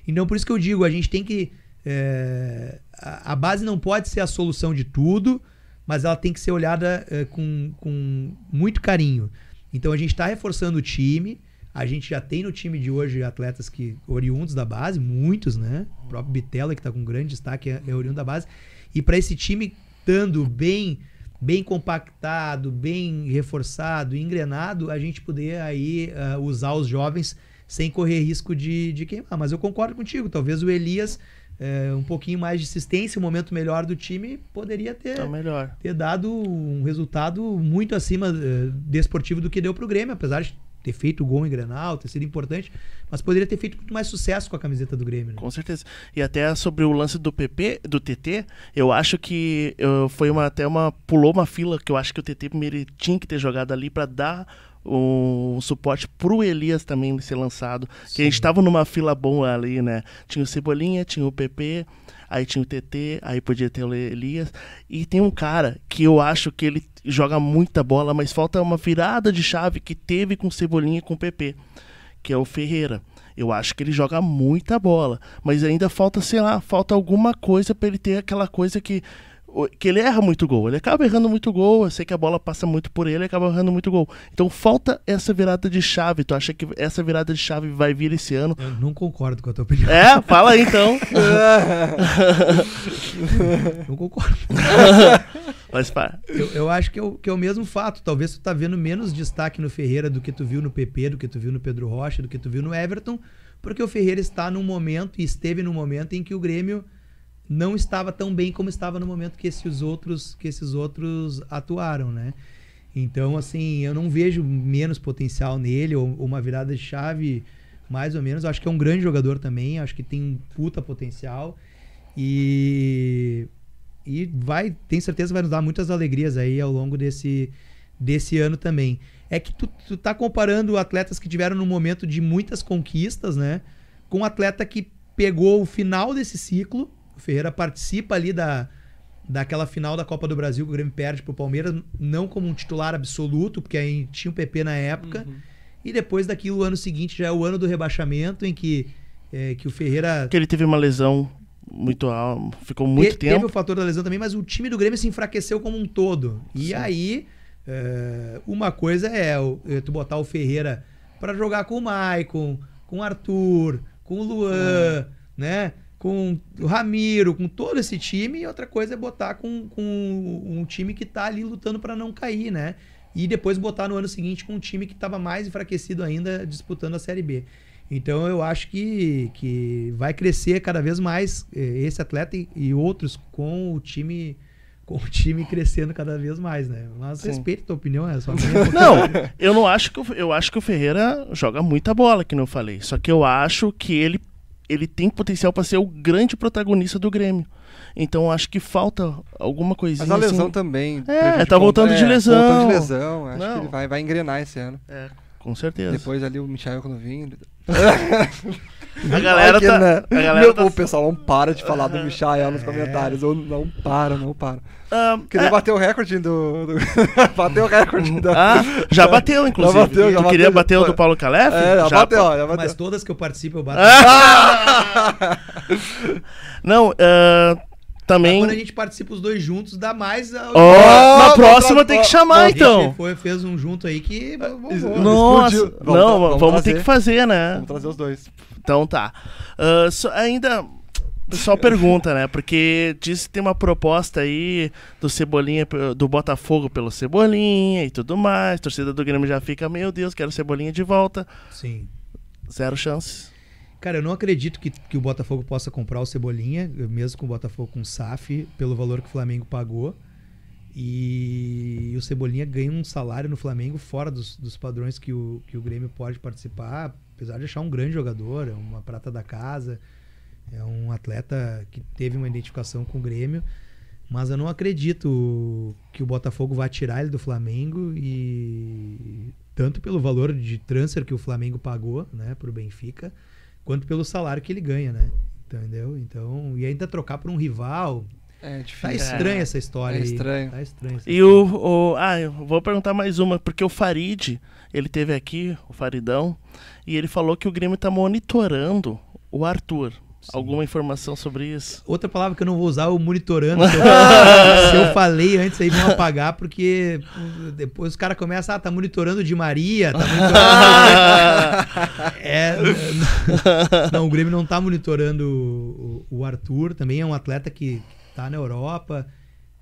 Então por isso que eu digo, a gente tem que... eh, a, base não pode ser a solução de tudo, mas ela tem que ser olhada eh, com, com muito carinho. Então a gente está reforçando o time, a gente já tem no time de hoje atletas que oriundos da base, muitos, né? O próprio Bitela, que está com grande destaque, é, é oriundo da base. E para esse time estando bem bem compactado, bem reforçado, engrenado, a gente poder aí ah, usar os jovens sem correr risco de, de queimar. Mas eu concordo contigo, talvez o Elias, eh, um pouquinho mais de assistência, um momento melhor do time, poderia ter, Tá melhor. ter dado um resultado muito acima eh, desportivo do que deu pro Grêmio, apesar de ter feito o gol em Grenal, ter sido importante, mas poderia ter feito muito mais sucesso com a camiseta do Grêmio. Né? Com certeza. E até sobre o lance do PP, do TT, eu acho que eu, foi uma, até uma. pulou uma fila que eu acho que o TT mere- tinha que ter jogado ali pra dar um suporte pro Elias também ser lançado. Que a gente tava numa fila boa ali, né? Tinha o Cebolinha, tinha o PP, aí tinha o TT, aí podia ter o Elias. E tem um cara que eu acho que ele joga muita bola, mas falta uma virada de chave que teve com o Cebolinha e com o PP, que é o Ferreira. Eu acho que ele joga muita bola, mas ainda falta, sei lá, falta alguma coisa pra ele ter aquela coisa que o- que ele erra muito gol. Ele acaba errando muito gol, eu sei que a bola passa muito por ele, ele acaba errando muito gol. Então falta essa virada de chave. Tu acha que essa virada de chave vai vir esse ano? Eu não concordo com a tua opinião. É, fala aí então. Não concordo. Mas Eu, eu acho que é, o, que é o mesmo fato. Talvez tu tá vendo menos destaque no Ferreira do que tu viu no PP, do que tu viu no Pedro Rocha, do que tu viu no Everton, porque o Ferreira está num momento, e esteve num momento em que o Grêmio não estava tão bem como estava no momento que esses outros, que esses outros atuaram, né? Então, assim, eu não vejo menos potencial nele, ou, ou uma virada de chave, mais ou menos. Eu acho que é um grande jogador também, acho que tem um puta potencial. E e vai, tem certeza vai nos dar muitas alegrias aí ao longo desse, desse ano também. É que tu, tu tá comparando atletas que tiveram num momento de muitas conquistas, né? Com um atleta que pegou o final desse ciclo. O Ferreira participa ali da, daquela final da Copa do Brasil que o Grêmio perde pro Palmeiras, não como um titular absoluto, porque aí tinha o PP na época. E depois daquilo, o ano seguinte já é o ano do rebaixamento, em que, é, que o Ferreira que ele teve uma lesão muito ficou muito Te- Teve tempo. o fator da lesão também, mas o time do Grêmio se enfraqueceu como um todo. E Sim. aí, é, uma coisa é, o- é tu botar o Ferreira pra jogar com o Maicon, com o Arthur, com o Luan, né? Com o Ramiro, com todo esse time. E outra coisa é botar com, com um time que tá ali lutando pra não cair, né? E depois botar no ano seguinte com um time que tava mais enfraquecido ainda, disputando a Série B. Então eu acho que, que vai crescer cada vez mais eh, esse atleta e, e outros com o time com o time crescendo cada vez mais, né? Mas Sim. respeito a tua opinião, é só minha. Não, eu não acho que o, eu acho que o Ferreira joga muita bola, que não eu falei. Só que eu acho que ele ele tem potencial para ser o grande protagonista do Grêmio. Então eu acho que falta alguma coisinha Mas a lesão assim. também. É, tá voltando de lesão. Voltando de lesão. Acho Não. que ele vai, vai engrenar esse ano. É, com certeza. Depois ali o Michael quando vir. a galera Porque, tá, né? a galera Meu, tá O pessoal não para de falar do. Michael nos É. comentários. Ou não para, não para. Ah, Queria é, bater o recorde do. do... bateu o recorde da. ah, já bateu, inclusive. Já bateu, já tu queria bateu. bater o do Paulo Calef? É, já, bateu, ó, já bateu. Mas todas que eu participo eu bato. Não, Mas também. quando a gente participa os dois juntos, dá mais. a- Ó, na próxima tem que chamar, A gente então. Foi, fez um junto aí que. Nossa, explodiu. Vamos não, vamos, vamos ter que fazer, né? Vamos trazer os dois. Então tá. Só- ainda. O pessoal pergunta, né? Porque diz que tem uma proposta aí do Cebolinha, do Botafogo pelo Cebolinha e tudo mais. torcida do Grêmio já fica, meu Deus, quero Cebolinha de volta. Sim. Zero chances. Cara, eu não acredito que, que o Botafogo possa comprar o Cebolinha, mesmo com o Botafogo com SAF, pelo valor que o Flamengo pagou. E o Cebolinha ganha um salário no Flamengo fora dos, dos padrões que o, que o Grêmio pode participar, apesar de achar um grande jogador, é uma prata da casa, é um atleta que teve uma identificação com o Grêmio. Mas eu não acredito que o Botafogo vá tirar ele do Flamengo e tanto pelo valor de transfer que o Flamengo pagou, né, pro Benfica, quanto pelo salário que ele ganha, né? Entendeu? Então, e ainda trocar por um rival, É tá difícil. estranha essa história É aí. estranho. Tá estranho. essa E história. o, o- Ah, eu vou perguntar mais uma, porque o Farid, ele teve aqui, o Faridão, e ele falou que o Grêmio tá monitorando o Arthur. Alguma informação sobre isso? Outra palavra que eu não vou usar é o monitorando. Se eu, se eu falei antes aí, vão apagar, porque depois os caras começam, ah, tá monitorando de Maria, tá monitorando. é, não, o Grêmio não tá monitorando o, o Arthur, também é um atleta que tá na Europa,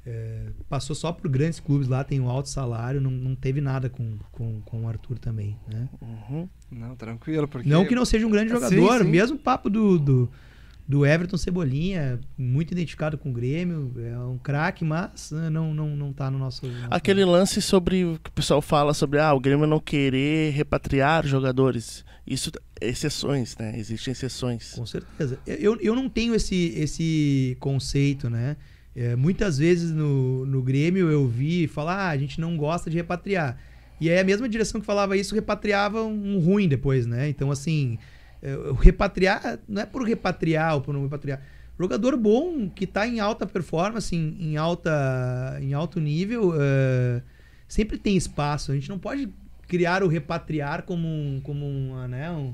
é, passou só por grandes clubes lá, tem um alto salário, não, não teve nada com, com, com o Arthur também, né? Uhum. Não, tranquilo, porque. Não que não seja um grande Sim, jogador, sim. mesmo papo do, do, do Everton Cebolinha, muito identificado com o Grêmio, é um craque, mas eh, não, não, não tá no nosso. Aquele lance sobre o que o pessoal fala sobre ah, o Grêmio não querer repatriar jogadores. Isso, exceções, né? Existem exceções. Com certeza. Eu, eu não tenho esse, esse conceito, né? É, muitas vezes no, no Grêmio eu vi falar, ah, a gente não gosta de repatriar. E aí a mesma direção que falava isso repatriava um ruim depois, né? Então, assim, o repatriar não é por repatriar ou por não repatriar. Jogador bom que tá em alta performance, em, em alta, em alto nível, é, sempre tem espaço. A gente não pode criar o repatriar como um, como um, né, um,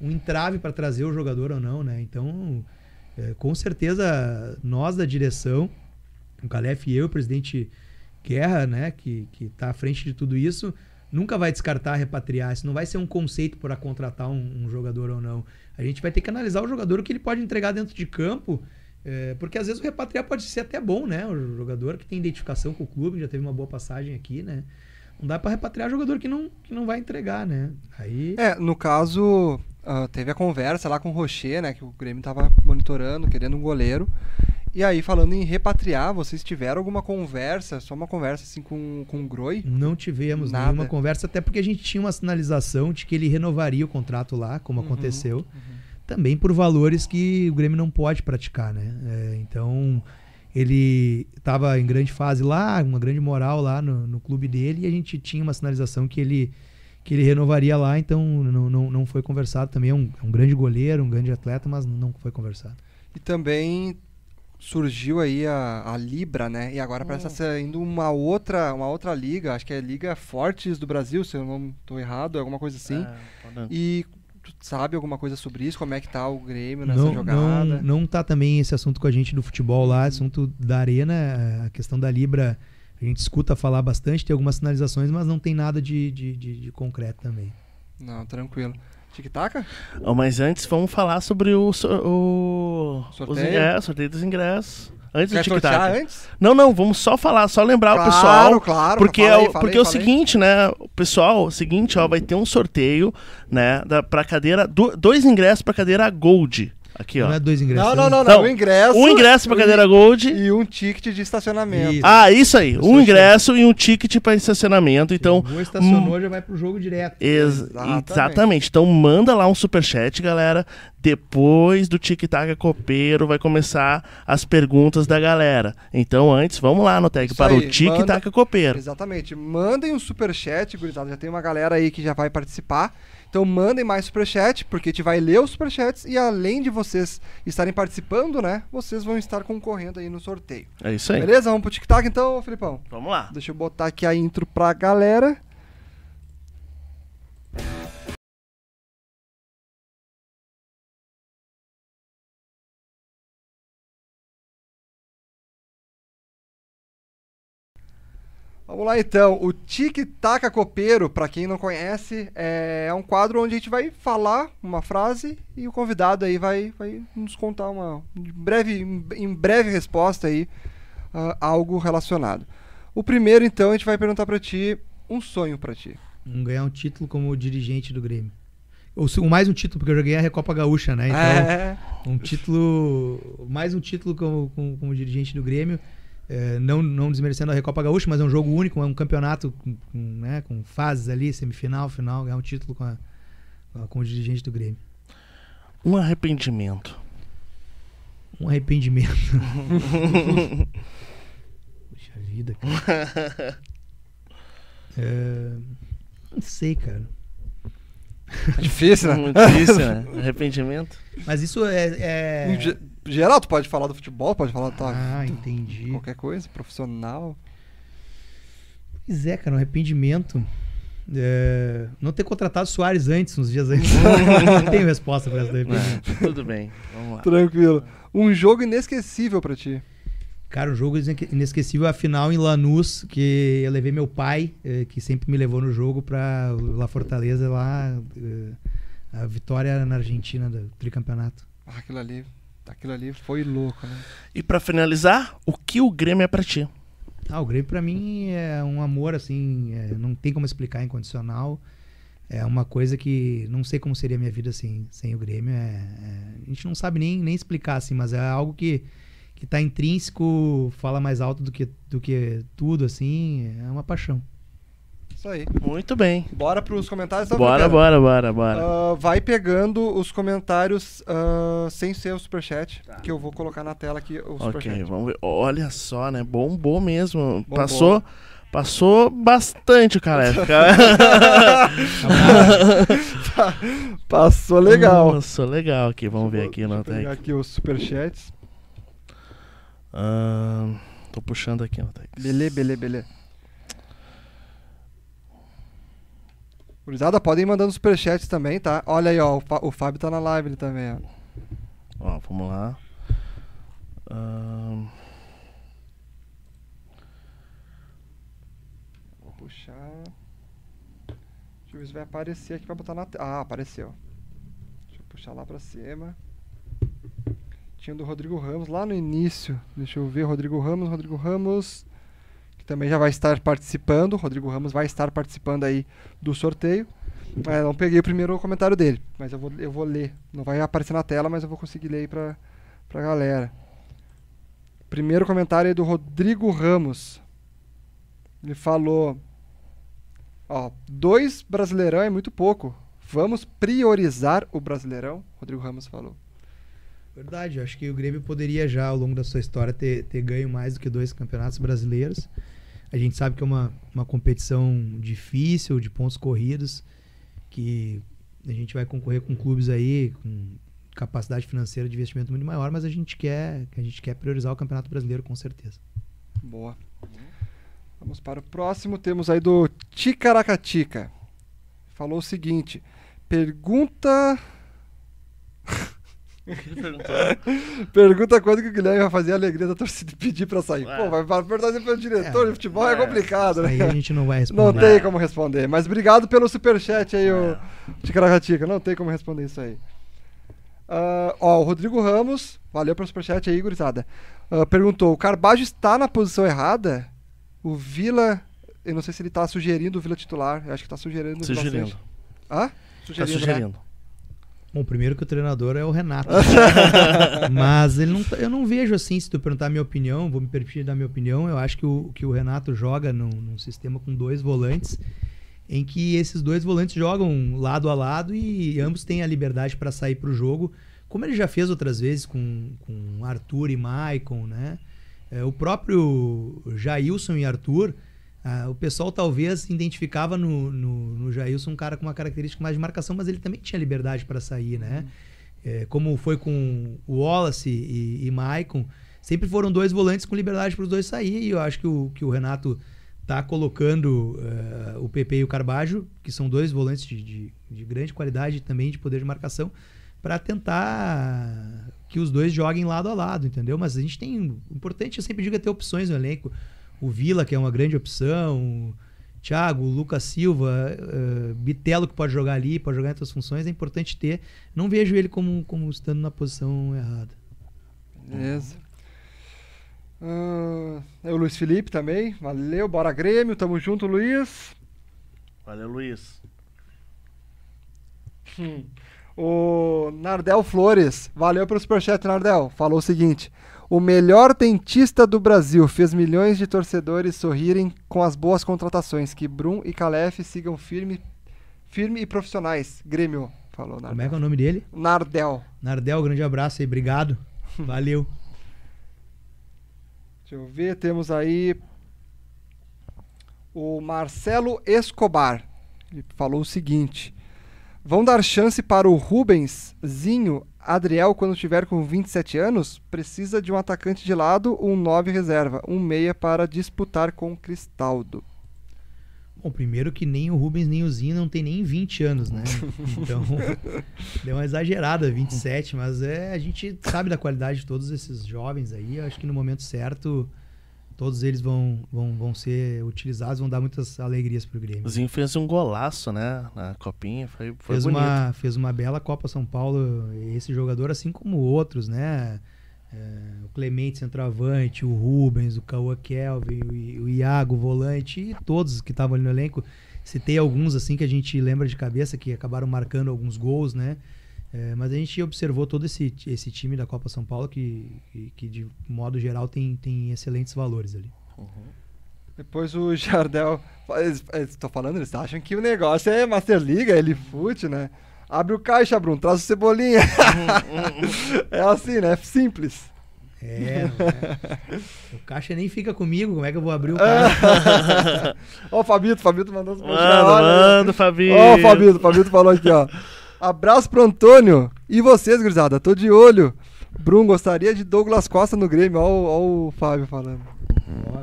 um entrave para trazer o jogador ou não, né? Então, é, com certeza, nós da direção, o Calef e eu, o presidente Guerra, né, que, que tá à frente de tudo isso, nunca vai descartar repatriar. Isso não vai ser um conceito para contratar um, um jogador ou não. A gente vai ter que analisar o jogador, o que ele pode entregar dentro de campo, é, porque às vezes o repatriar pode ser até bom, né? O jogador que tem identificação com o clube, já teve uma boa passagem aqui, né? Não dá para repatriar jogador que não, que não vai entregar, né? Aí. É, no caso, ah, teve a conversa lá com o Rocher, né? Que o Grêmio tava monitorando, querendo um goleiro. E aí, falando em repatriar, vocês tiveram alguma conversa, só uma conversa assim com, com o Groi? Não tivemos Nada. nenhuma conversa, até porque a gente tinha uma sinalização de que ele renovaria o contrato lá, como Uhum, aconteceu. Também por valores que o Grêmio não pode praticar, né? É, então, ele estava em grande fase lá, uma grande moral lá no, no clube dele, e a gente tinha uma sinalização que ele, que ele renovaria lá, então não, não, não foi conversado. Também é um, é um grande goleiro, um grande atleta, mas não foi conversado. E também surgiu aí a, a Libra, né? E agora parece estar saindo uma outra, uma outra liga, acho que é a Liga Fortes do Brasil, se eu não estou errado, alguma coisa assim. É, E tu sabe alguma coisa sobre isso? Como é que tá o Grêmio nessa Não, jogada? não, não tá também esse assunto com a gente do futebol lá, assunto da arena, a questão da Libra, a gente escuta falar bastante, tem algumas sinalizações, mas não tem nada de, de, de- de concreto também. Não, tranquilo. Tic-tac? Oh, mas antes vamos falar sobre o, o Sorteio? os ingressos, sorteio dos ingressos. Antes Quer do tic-tac. Não, não, vamos só falar, só lembrar o Claro, pessoal. claro, Porque, é, o- fala porque aí, é o aí. seguinte, né? O pessoal, o seguinte, ó, vai ter um sorteio, né? Da, pra cadeira. do- dois ingressos pra cadeira Gold. Aqui, ó. Não é dois ingressos. Não, não, não, Não, não. Um ingresso. Um ingresso pra cadeira Gold. E um ticket de estacionamento. Isso. Ah, isso aí. Um ingresso e um ticket para estacionamento. Então, Então, estacionou, já vai pro jogo direto. ex- Exatamente. exatamente. Então, manda lá um superchat, galera. Depois do Tic Tac Copeiro vai começar as perguntas da galera. Então, antes, vamos lá no tag Isso para aí, o Tic manda- Tac Copeiro. Exatamente. Mandem um superchat, gurizada. Já tem uma galera aí que já vai participar. Então mandem mais superchat, porque a gente vai ler os superchats e além de vocês estarem participando, né? Vocês vão estar concorrendo aí no sorteio. É isso aí. Beleza? Vamos pro tic-tac então, Filipão? Vamos lá. Deixa eu botar aqui a intro pra galera. Vamos lá então, o Tic Taca Copeiro, pra quem não conhece, é um quadro onde a gente vai falar uma frase e o convidado aí vai, vai nos contar uma em breve, em breve resposta aí a algo relacionado. O primeiro então a gente vai perguntar pra ti um sonho pra ti. Vamos ganhar um título como dirigente do Grêmio. Ou mais um título, porque eu já ganhei a Recopa Gaúcha, né? Então, É, um título. Mais um título como, como, como dirigente do Grêmio. É, não, não desmerecendo a Recopa Gaúcha, mas é um jogo único, é um campeonato com, com, né, com fases ali, semifinal, final, ganhar um título com, a, com a- com o dirigente do Grêmio. Um arrependimento. Um arrependimento. Puxa vida, cara. É, não sei, cara. é difícil, né? Muito difícil, né? Arrependimento. Mas isso é. É... ge- geral, tu pode falar do futebol, pode falar tua Ah, entendi. qualquer coisa, profissional. Pois é, cara, um arrependimento. É, Não ter contratado o Soares antes, uns dias antes. não tenho resposta pra essa arrependimento. É, tudo bem. Vamos lá. Tranquilo. Um jogo inesquecível pra ti. Cara, um jogo inesque- inesquecível, a final em Lanús, que eu levei meu pai, eh, que sempre me levou no jogo, pra La Fortaleza lá, eh, a vitória na Argentina do tricampeonato. Ah, aquilo ali, aquilo ali foi louco, né? E pra finalizar, o que o Grêmio é pra ti? Ah, o Grêmio pra mim é um amor, assim, é, não tem como explicar incondicional. É uma coisa que não sei como seria a minha vida sem, sem o Grêmio. É, é- a gente não sabe nem, nem explicar, assim, mas é algo que, que tá intrínseco, fala mais alto do que, do que tudo, assim, é uma paixão. Isso aí. Muito bem. Bora pros comentários. tá, Bora, bora, bora, bora. Ah, vai pegando os comentários ah, sem ser o superchat, que eu vou colocar na tela aqui o Ok, superchat. vamos ver. Olha só, né? Bombou mesmo. Bombou. Passou, passou bastante o careca. Passou legal. Passou legal aqui. Vamos ver aqui Deixa no eu pegar aqui os superchats. Ahn, tô puxando aqui no tag. Belê, belê, belê. Gurizada, podem ir mandando superchats também, tá? Olha aí, ó, o, Fá- o Fábio tá na live ele também, ó. Ó, vamos lá. Vou puxar. Deixa eu ver se vai aparecer aqui pra botar na tela. Ah, apareceu. Deixa eu puxar lá pra cima. Tinha do Rodrigo Ramos lá no início. Deixa eu ver, Rodrigo Ramos, Rodrigo Ramos. Também já vai estar participando. Rodrigo Ramos vai estar participando aí do sorteio. É, não peguei o primeiro comentário dele, mas eu vou, eu vou ler. Não vai aparecer na tela, mas eu vou conseguir ler aí pra, pra galera. Primeiro comentário aí do Rodrigo Ramos. Ele falou: Ó, dois Brasileirão é muito pouco. Vamos priorizar o Brasileirão? Rodrigo Ramos falou. Verdade, acho que o Grêmio poderia já, ao longo da sua história, ter, ter ganho mais do que dois campeonatos brasileiros. A gente sabe que é uma, uma competição difícil, de pontos corridos, que a gente vai concorrer com clubes aí com capacidade financeira de investimento muito maior, mas a gente quer, a gente quer priorizar o Campeonato Brasileiro com certeza. Boa. Vamos para o próximo. Temos aí do Ticaracatica. Falou o seguinte: pergunta. Pergunta quando que o Guilherme vai fazer a alegria da torcida e pedir pra sair. Ué. Pô, vai perguntar pelo diretor É, de futebol, é, é. complicado, né? Aí a gente não vai responder. Não tem como responder. Mas obrigado pelo superchat aí, o Ticaracatica. Não tem como responder isso aí. Ah, ó, o Rodrigo Ramos, valeu pelo superchat aí, gurizada. Ah, perguntou: o Carbajo está na posição errada? O Vila. Eu não sei se ele tá sugerindo o Vila titular. Eu acho que tá sugerindo. Sugerindo. Hã? Tá Sugerindo. né? Bom, primeiro que o treinador é o Renato. Mas ele não, tá- eu não vejo assim, se tu perguntar a minha opinião, vou me permitir dar minha opinião, eu acho que o, que o Renato joga num, num sistema com dois volantes, em que esses dois volantes jogam lado a lado e ambos têm a liberdade para sair para o jogo, como ele já fez outras vezes com, com Arthur e Maicon, né? É, o próprio Jailson e Arthur, ah, o pessoal talvez identificava no, no, no Jailson um cara com uma característica mais de marcação, mas ele também tinha liberdade para sair, né? É, como foi com o Wallace e, e Maicon, sempre foram dois volantes com liberdade para os dois sair, e eu acho que o, que o Renato tá colocando eh, o PP e o Carbajo, que são dois volantes de, de, de grande qualidade também de poder de marcação, para tentar que os dois joguem lado a lado, entendeu? Mas a gente tem. O importante, eu sempre digo, é ter opções no elenco. O Vila, que é uma grande opção, o Thiago, o Lucas Silva, eh, Bitelo, que pode jogar ali, pode jogar em outras funções, é importante ter. Não vejo ele como, como estando na posição errada. Beleza. Ah, é o Luiz Felipe também. Valeu, bora Grêmio. Tamo junto, Luiz. Valeu, Luiz. O Nardel Flores. Valeu pelo superchat, Nardel. Falou o seguinte: O melhor dentista do Brasil fez milhões de torcedores sorrirem com as boas contratações. Que Brum e Calef sigam firme, firme e profissionais. Grêmio. Falou, Como é Nardel. que é o nome dele? Nardel. Nardel, grande abraço aí, obrigado. Valeu. Deixa eu ver, temos aí o Marcelo Escobar. Ele falou o seguinte: Vão dar chance para o Rubenszinho Adriel quando tiver com 27 anos? Precisa de um atacante de lado, um 9 reserva, um meia para disputar com Cristaldo. Bom, primeiro que nem o Rubens nem o Zinho não tem nem 20 anos, né? Então, deu uma exagerada, 27, mas é, a gente sabe da qualidade de todos esses jovens aí. Acho que no momento certo, todos eles vão, vão, vão ser utilizados, vão dar muitas alegrias pro Grêmio. O Zinho fez um golaço, né? Na copinha. Foi, foi fez bonito. uma, fez uma bela Copa São Paulo, esse jogador, assim como outros, né? É, o Clemente centroavante, o Rubens, o Cauã Kelvin, o, o Iago volante e todos que estavam ali no elenco. Citei alguns assim que a gente lembra de cabeça que acabaram marcando alguns gols, né? É, mas a gente observou todo esse, esse time da Copa São Paulo que, que, que, de modo geral tem, tem excelentes valores ali. Depois o Jardel. Estou falando, eles acham que o negócio é Master Liga, ele fute, né? Abre o caixa, Bruno, traz o cebolinha. é assim, né? Simples. É, é. o caixa nem fica comigo, como é que eu vou abrir o caixa? Ó, o Fabito, Fabito mandou os Manda, manda, Fabinho. Ó, o Fabito, Fabito falou aqui, ó. Abraço pro Antônio. E vocês, gurizada? Tô de olho. Bruno gostaria de Douglas Costa no Grêmio. Ó, o- ó o Fábio falando.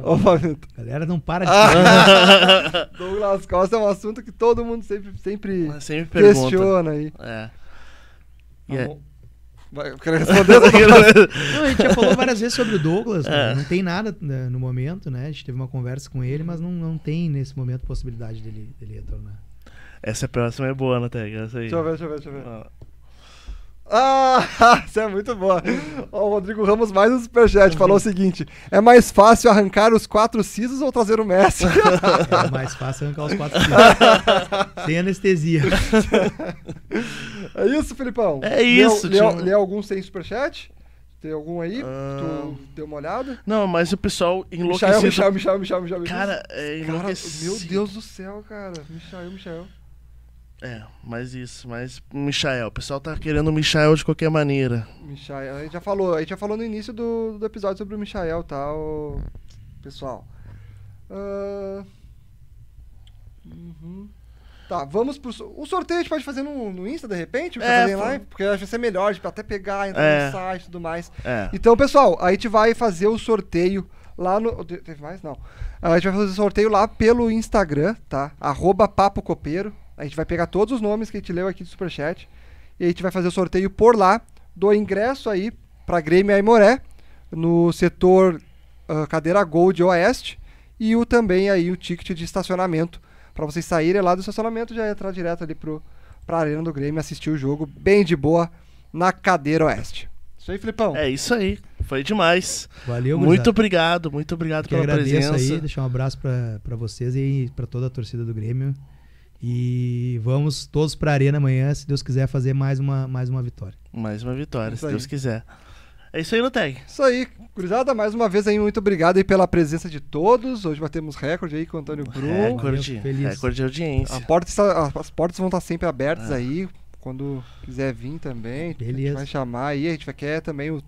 Ó, o Fabito. Galera, não para de Douglas Costa é um assunto que todo mundo sempre, sempre Sempre pergunta. questiona aí. É. E é- Vai, eu quero responder. Não, a gente já falou várias vezes sobre o Douglas, né? não tem nada né, no momento, né? A gente teve uma conversa com ele, mas não, não tem nesse momento possibilidade dele, dele retornar. Essa próxima é boa, né, Teg? Essa aí. deixa eu ver, deixa eu ver, deixa eu ver. Ah, Ah, isso é muito boa. O Rodrigo Ramos, mais um superchat, falou o seguinte: é mais fácil arrancar os quatro sisos ou trazer o Messi? É mais fácil arrancar os quatro quilos. Sem anestesia. é isso, Felipão? É isso, Lê, lê, lê algum sem superchat? Tem algum aí? Ah. Tu deu uma olhada? Não, mas o pessoal Michael, enlouquecido. Michel, Michel, Michel, Michel. Cara, é Cara, meu Deus do céu, cara. Michael, Michel. É, mas isso, mas Michael. O pessoal tá querendo o Michael de qualquer maneira. Michael, a gente já falou, a gente já falou no início do, do episódio sobre o Michael, tá, o pessoal. Ah, uhum. Tá, vamos pro. O sorteio a gente pode fazer no, no Insta de repente? Pra É, fazer pô. live? Porque acho que vai ser melhor, tipo, até pegar, entrar É. no site e tudo mais. É. Então, pessoal, a gente vai fazer o sorteio lá no. te- Teve mais? Não. A gente vai fazer o sorteio lá pelo Instagram, tá? Arroba Papo Copeiro. A gente vai pegar todos os nomes que a gente leu aqui do Superchat. E a gente vai fazer o sorteio por lá do ingresso aí pra Grêmio Aimoré, no setor ah, cadeira Gold Oeste. E o também aí o ticket de estacionamento. Pra vocês saírem lá do estacionamento e já entrar direto ali pro, pra Arena do Grêmio e assistir o jogo bem de boa na cadeira Oeste. Isso aí, Filipão. É isso aí. Foi demais. Valeu, muito gurizada. obrigado, muito obrigado que pela agradeço presença. aí, deixar um abraço pra vocês e pra toda a torcida do Grêmio. E vamos todos pra Arena amanhã, se Deus quiser, fazer mais uma, mais uma vitória. Mais uma vitória, Isso se aí. Deus quiser. É isso aí, Loteg. Isso aí, gurizada, mais uma vez aí, muito obrigado aí pela presença de todos. Hoje batemos recorde aí com o Antônio Brum. Recorde, feliz. recorde de audiência. A porta está- as portas vão estar sempre abertas aí. Quando quiser vir também, a gente Beleza. vai chamar aí. A gente vai querer também o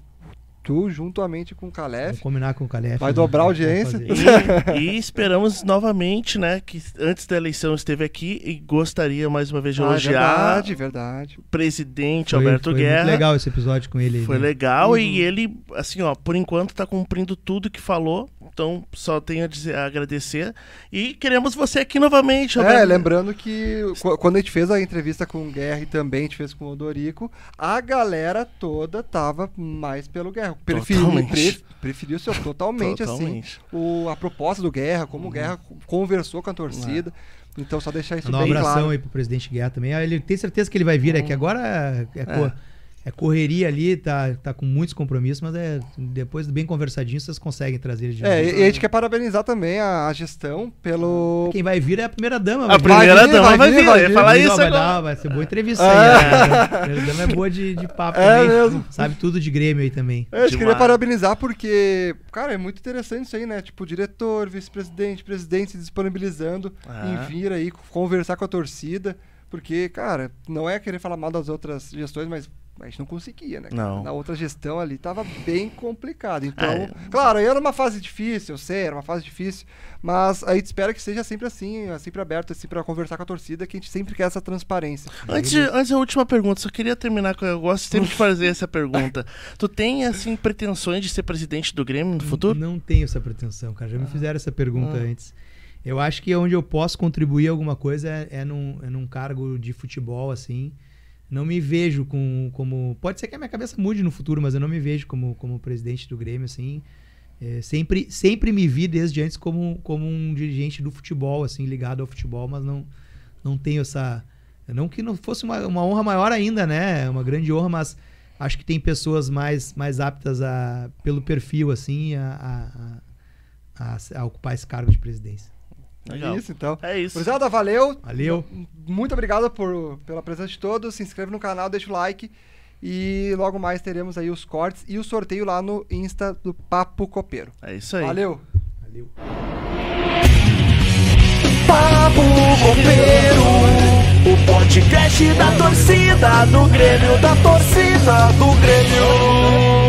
tu juntamente com o Vamos Calef. combinar com o Calef. Vai né? dobrar a audiência. E, e esperamos novamente, né, que antes da eleição esteve aqui e gostaria mais uma vez de Ah, elogiar verdade, verdade. o presidente Foi- Alberto foi Guerra. Muito legal esse episódio com ele. Foi né? legal Uhum. e ele, assim, ó, por enquanto tá cumprindo tudo que falou. Então, só tenho a, dizer, a agradecer. E queremos você aqui novamente, É, Roberto. lembrando que qu- quando a gente fez a entrevista com o Guerra e também a gente fez com o Odorico, a galera toda tava mais pelo Guerra. Preferiu, pre- preferiu ser totalmente, assim Totalmente. o, a proposta do Guerra, como o Guerra conversou com a torcida. Então só deixar isso um bem abração claro. aí pro presidente Guerra também. Ah, Ele tem certeza que ele vai vir, é que agora é, co- é correria ali, tá, tá com muitos compromissos, mas é, depois bem conversadinho vocês conseguem trazer ele de É, novo. e e a gente quer parabenizar também a, a gestão pelo. Quem vai vir é a primeira dama. A vai vir. primeira vir, dama vai vai vir, vir, vai eu ia vir. falar Não, isso vai, agora. dar, vai ser boa entrevista Ah. aí. né? A primeira dama é boa de, de papo É também. mesmo. Sabe tudo de Grêmio aí também. É, a gente queria parabenizar porque, cara, é muito interessante isso aí, né? Tipo, diretor, vice-presidente, presidente se disponibilizando Ah. em vir aí conversar com a torcida. Porque, cara, não é querer falar mal das outras gestões, mas a gente não conseguia, né? Não. Na outra gestão ali tava bem complicado. Então, É. claro, aí era uma fase difícil, eu sei, era uma fase difícil. Mas a gente espera que seja sempre assim, sempre aberto, assim, pra conversar com a torcida, que a gente sempre quer essa transparência. Antes, de- antes da última pergunta, só queria terminar com. Eu gosto sempre de fazer essa pergunta. Tu tem, assim, pretensões de ser presidente do Grêmio no futuro? Não tenho essa pretensão, cara. Já me fizeram essa pergunta Ah. antes. Eu acho que onde eu posso contribuir alguma coisa é, é, num, é num cargo de futebol, assim. Não me vejo com, como. Pode ser que a minha cabeça mude no futuro, mas eu não me vejo como, como presidente do Grêmio, assim. É, sempre, sempre me vi desde antes como, como um dirigente do futebol, assim, ligado ao futebol, mas não, não tenho essa. Não que não fosse uma, uma honra maior ainda, né? Uma grande honra, mas acho que tem pessoas mais, mais aptas a, pelo perfil, assim, a, a, a- a ocupar esse cargo de presidência. Legal. É isso, então. É isso. Cruzada, valeu. Valeu. Muito obrigado por, pela presença de todos. Se inscreve no canal, deixa o like. E logo mais teremos aí os cortes e o sorteio lá no Insta do Papo Copeiro. É isso aí. Valeu! Valeu. Papo Copeiro, o podcast da torcida do Grêmio, da torcida do Grêmio.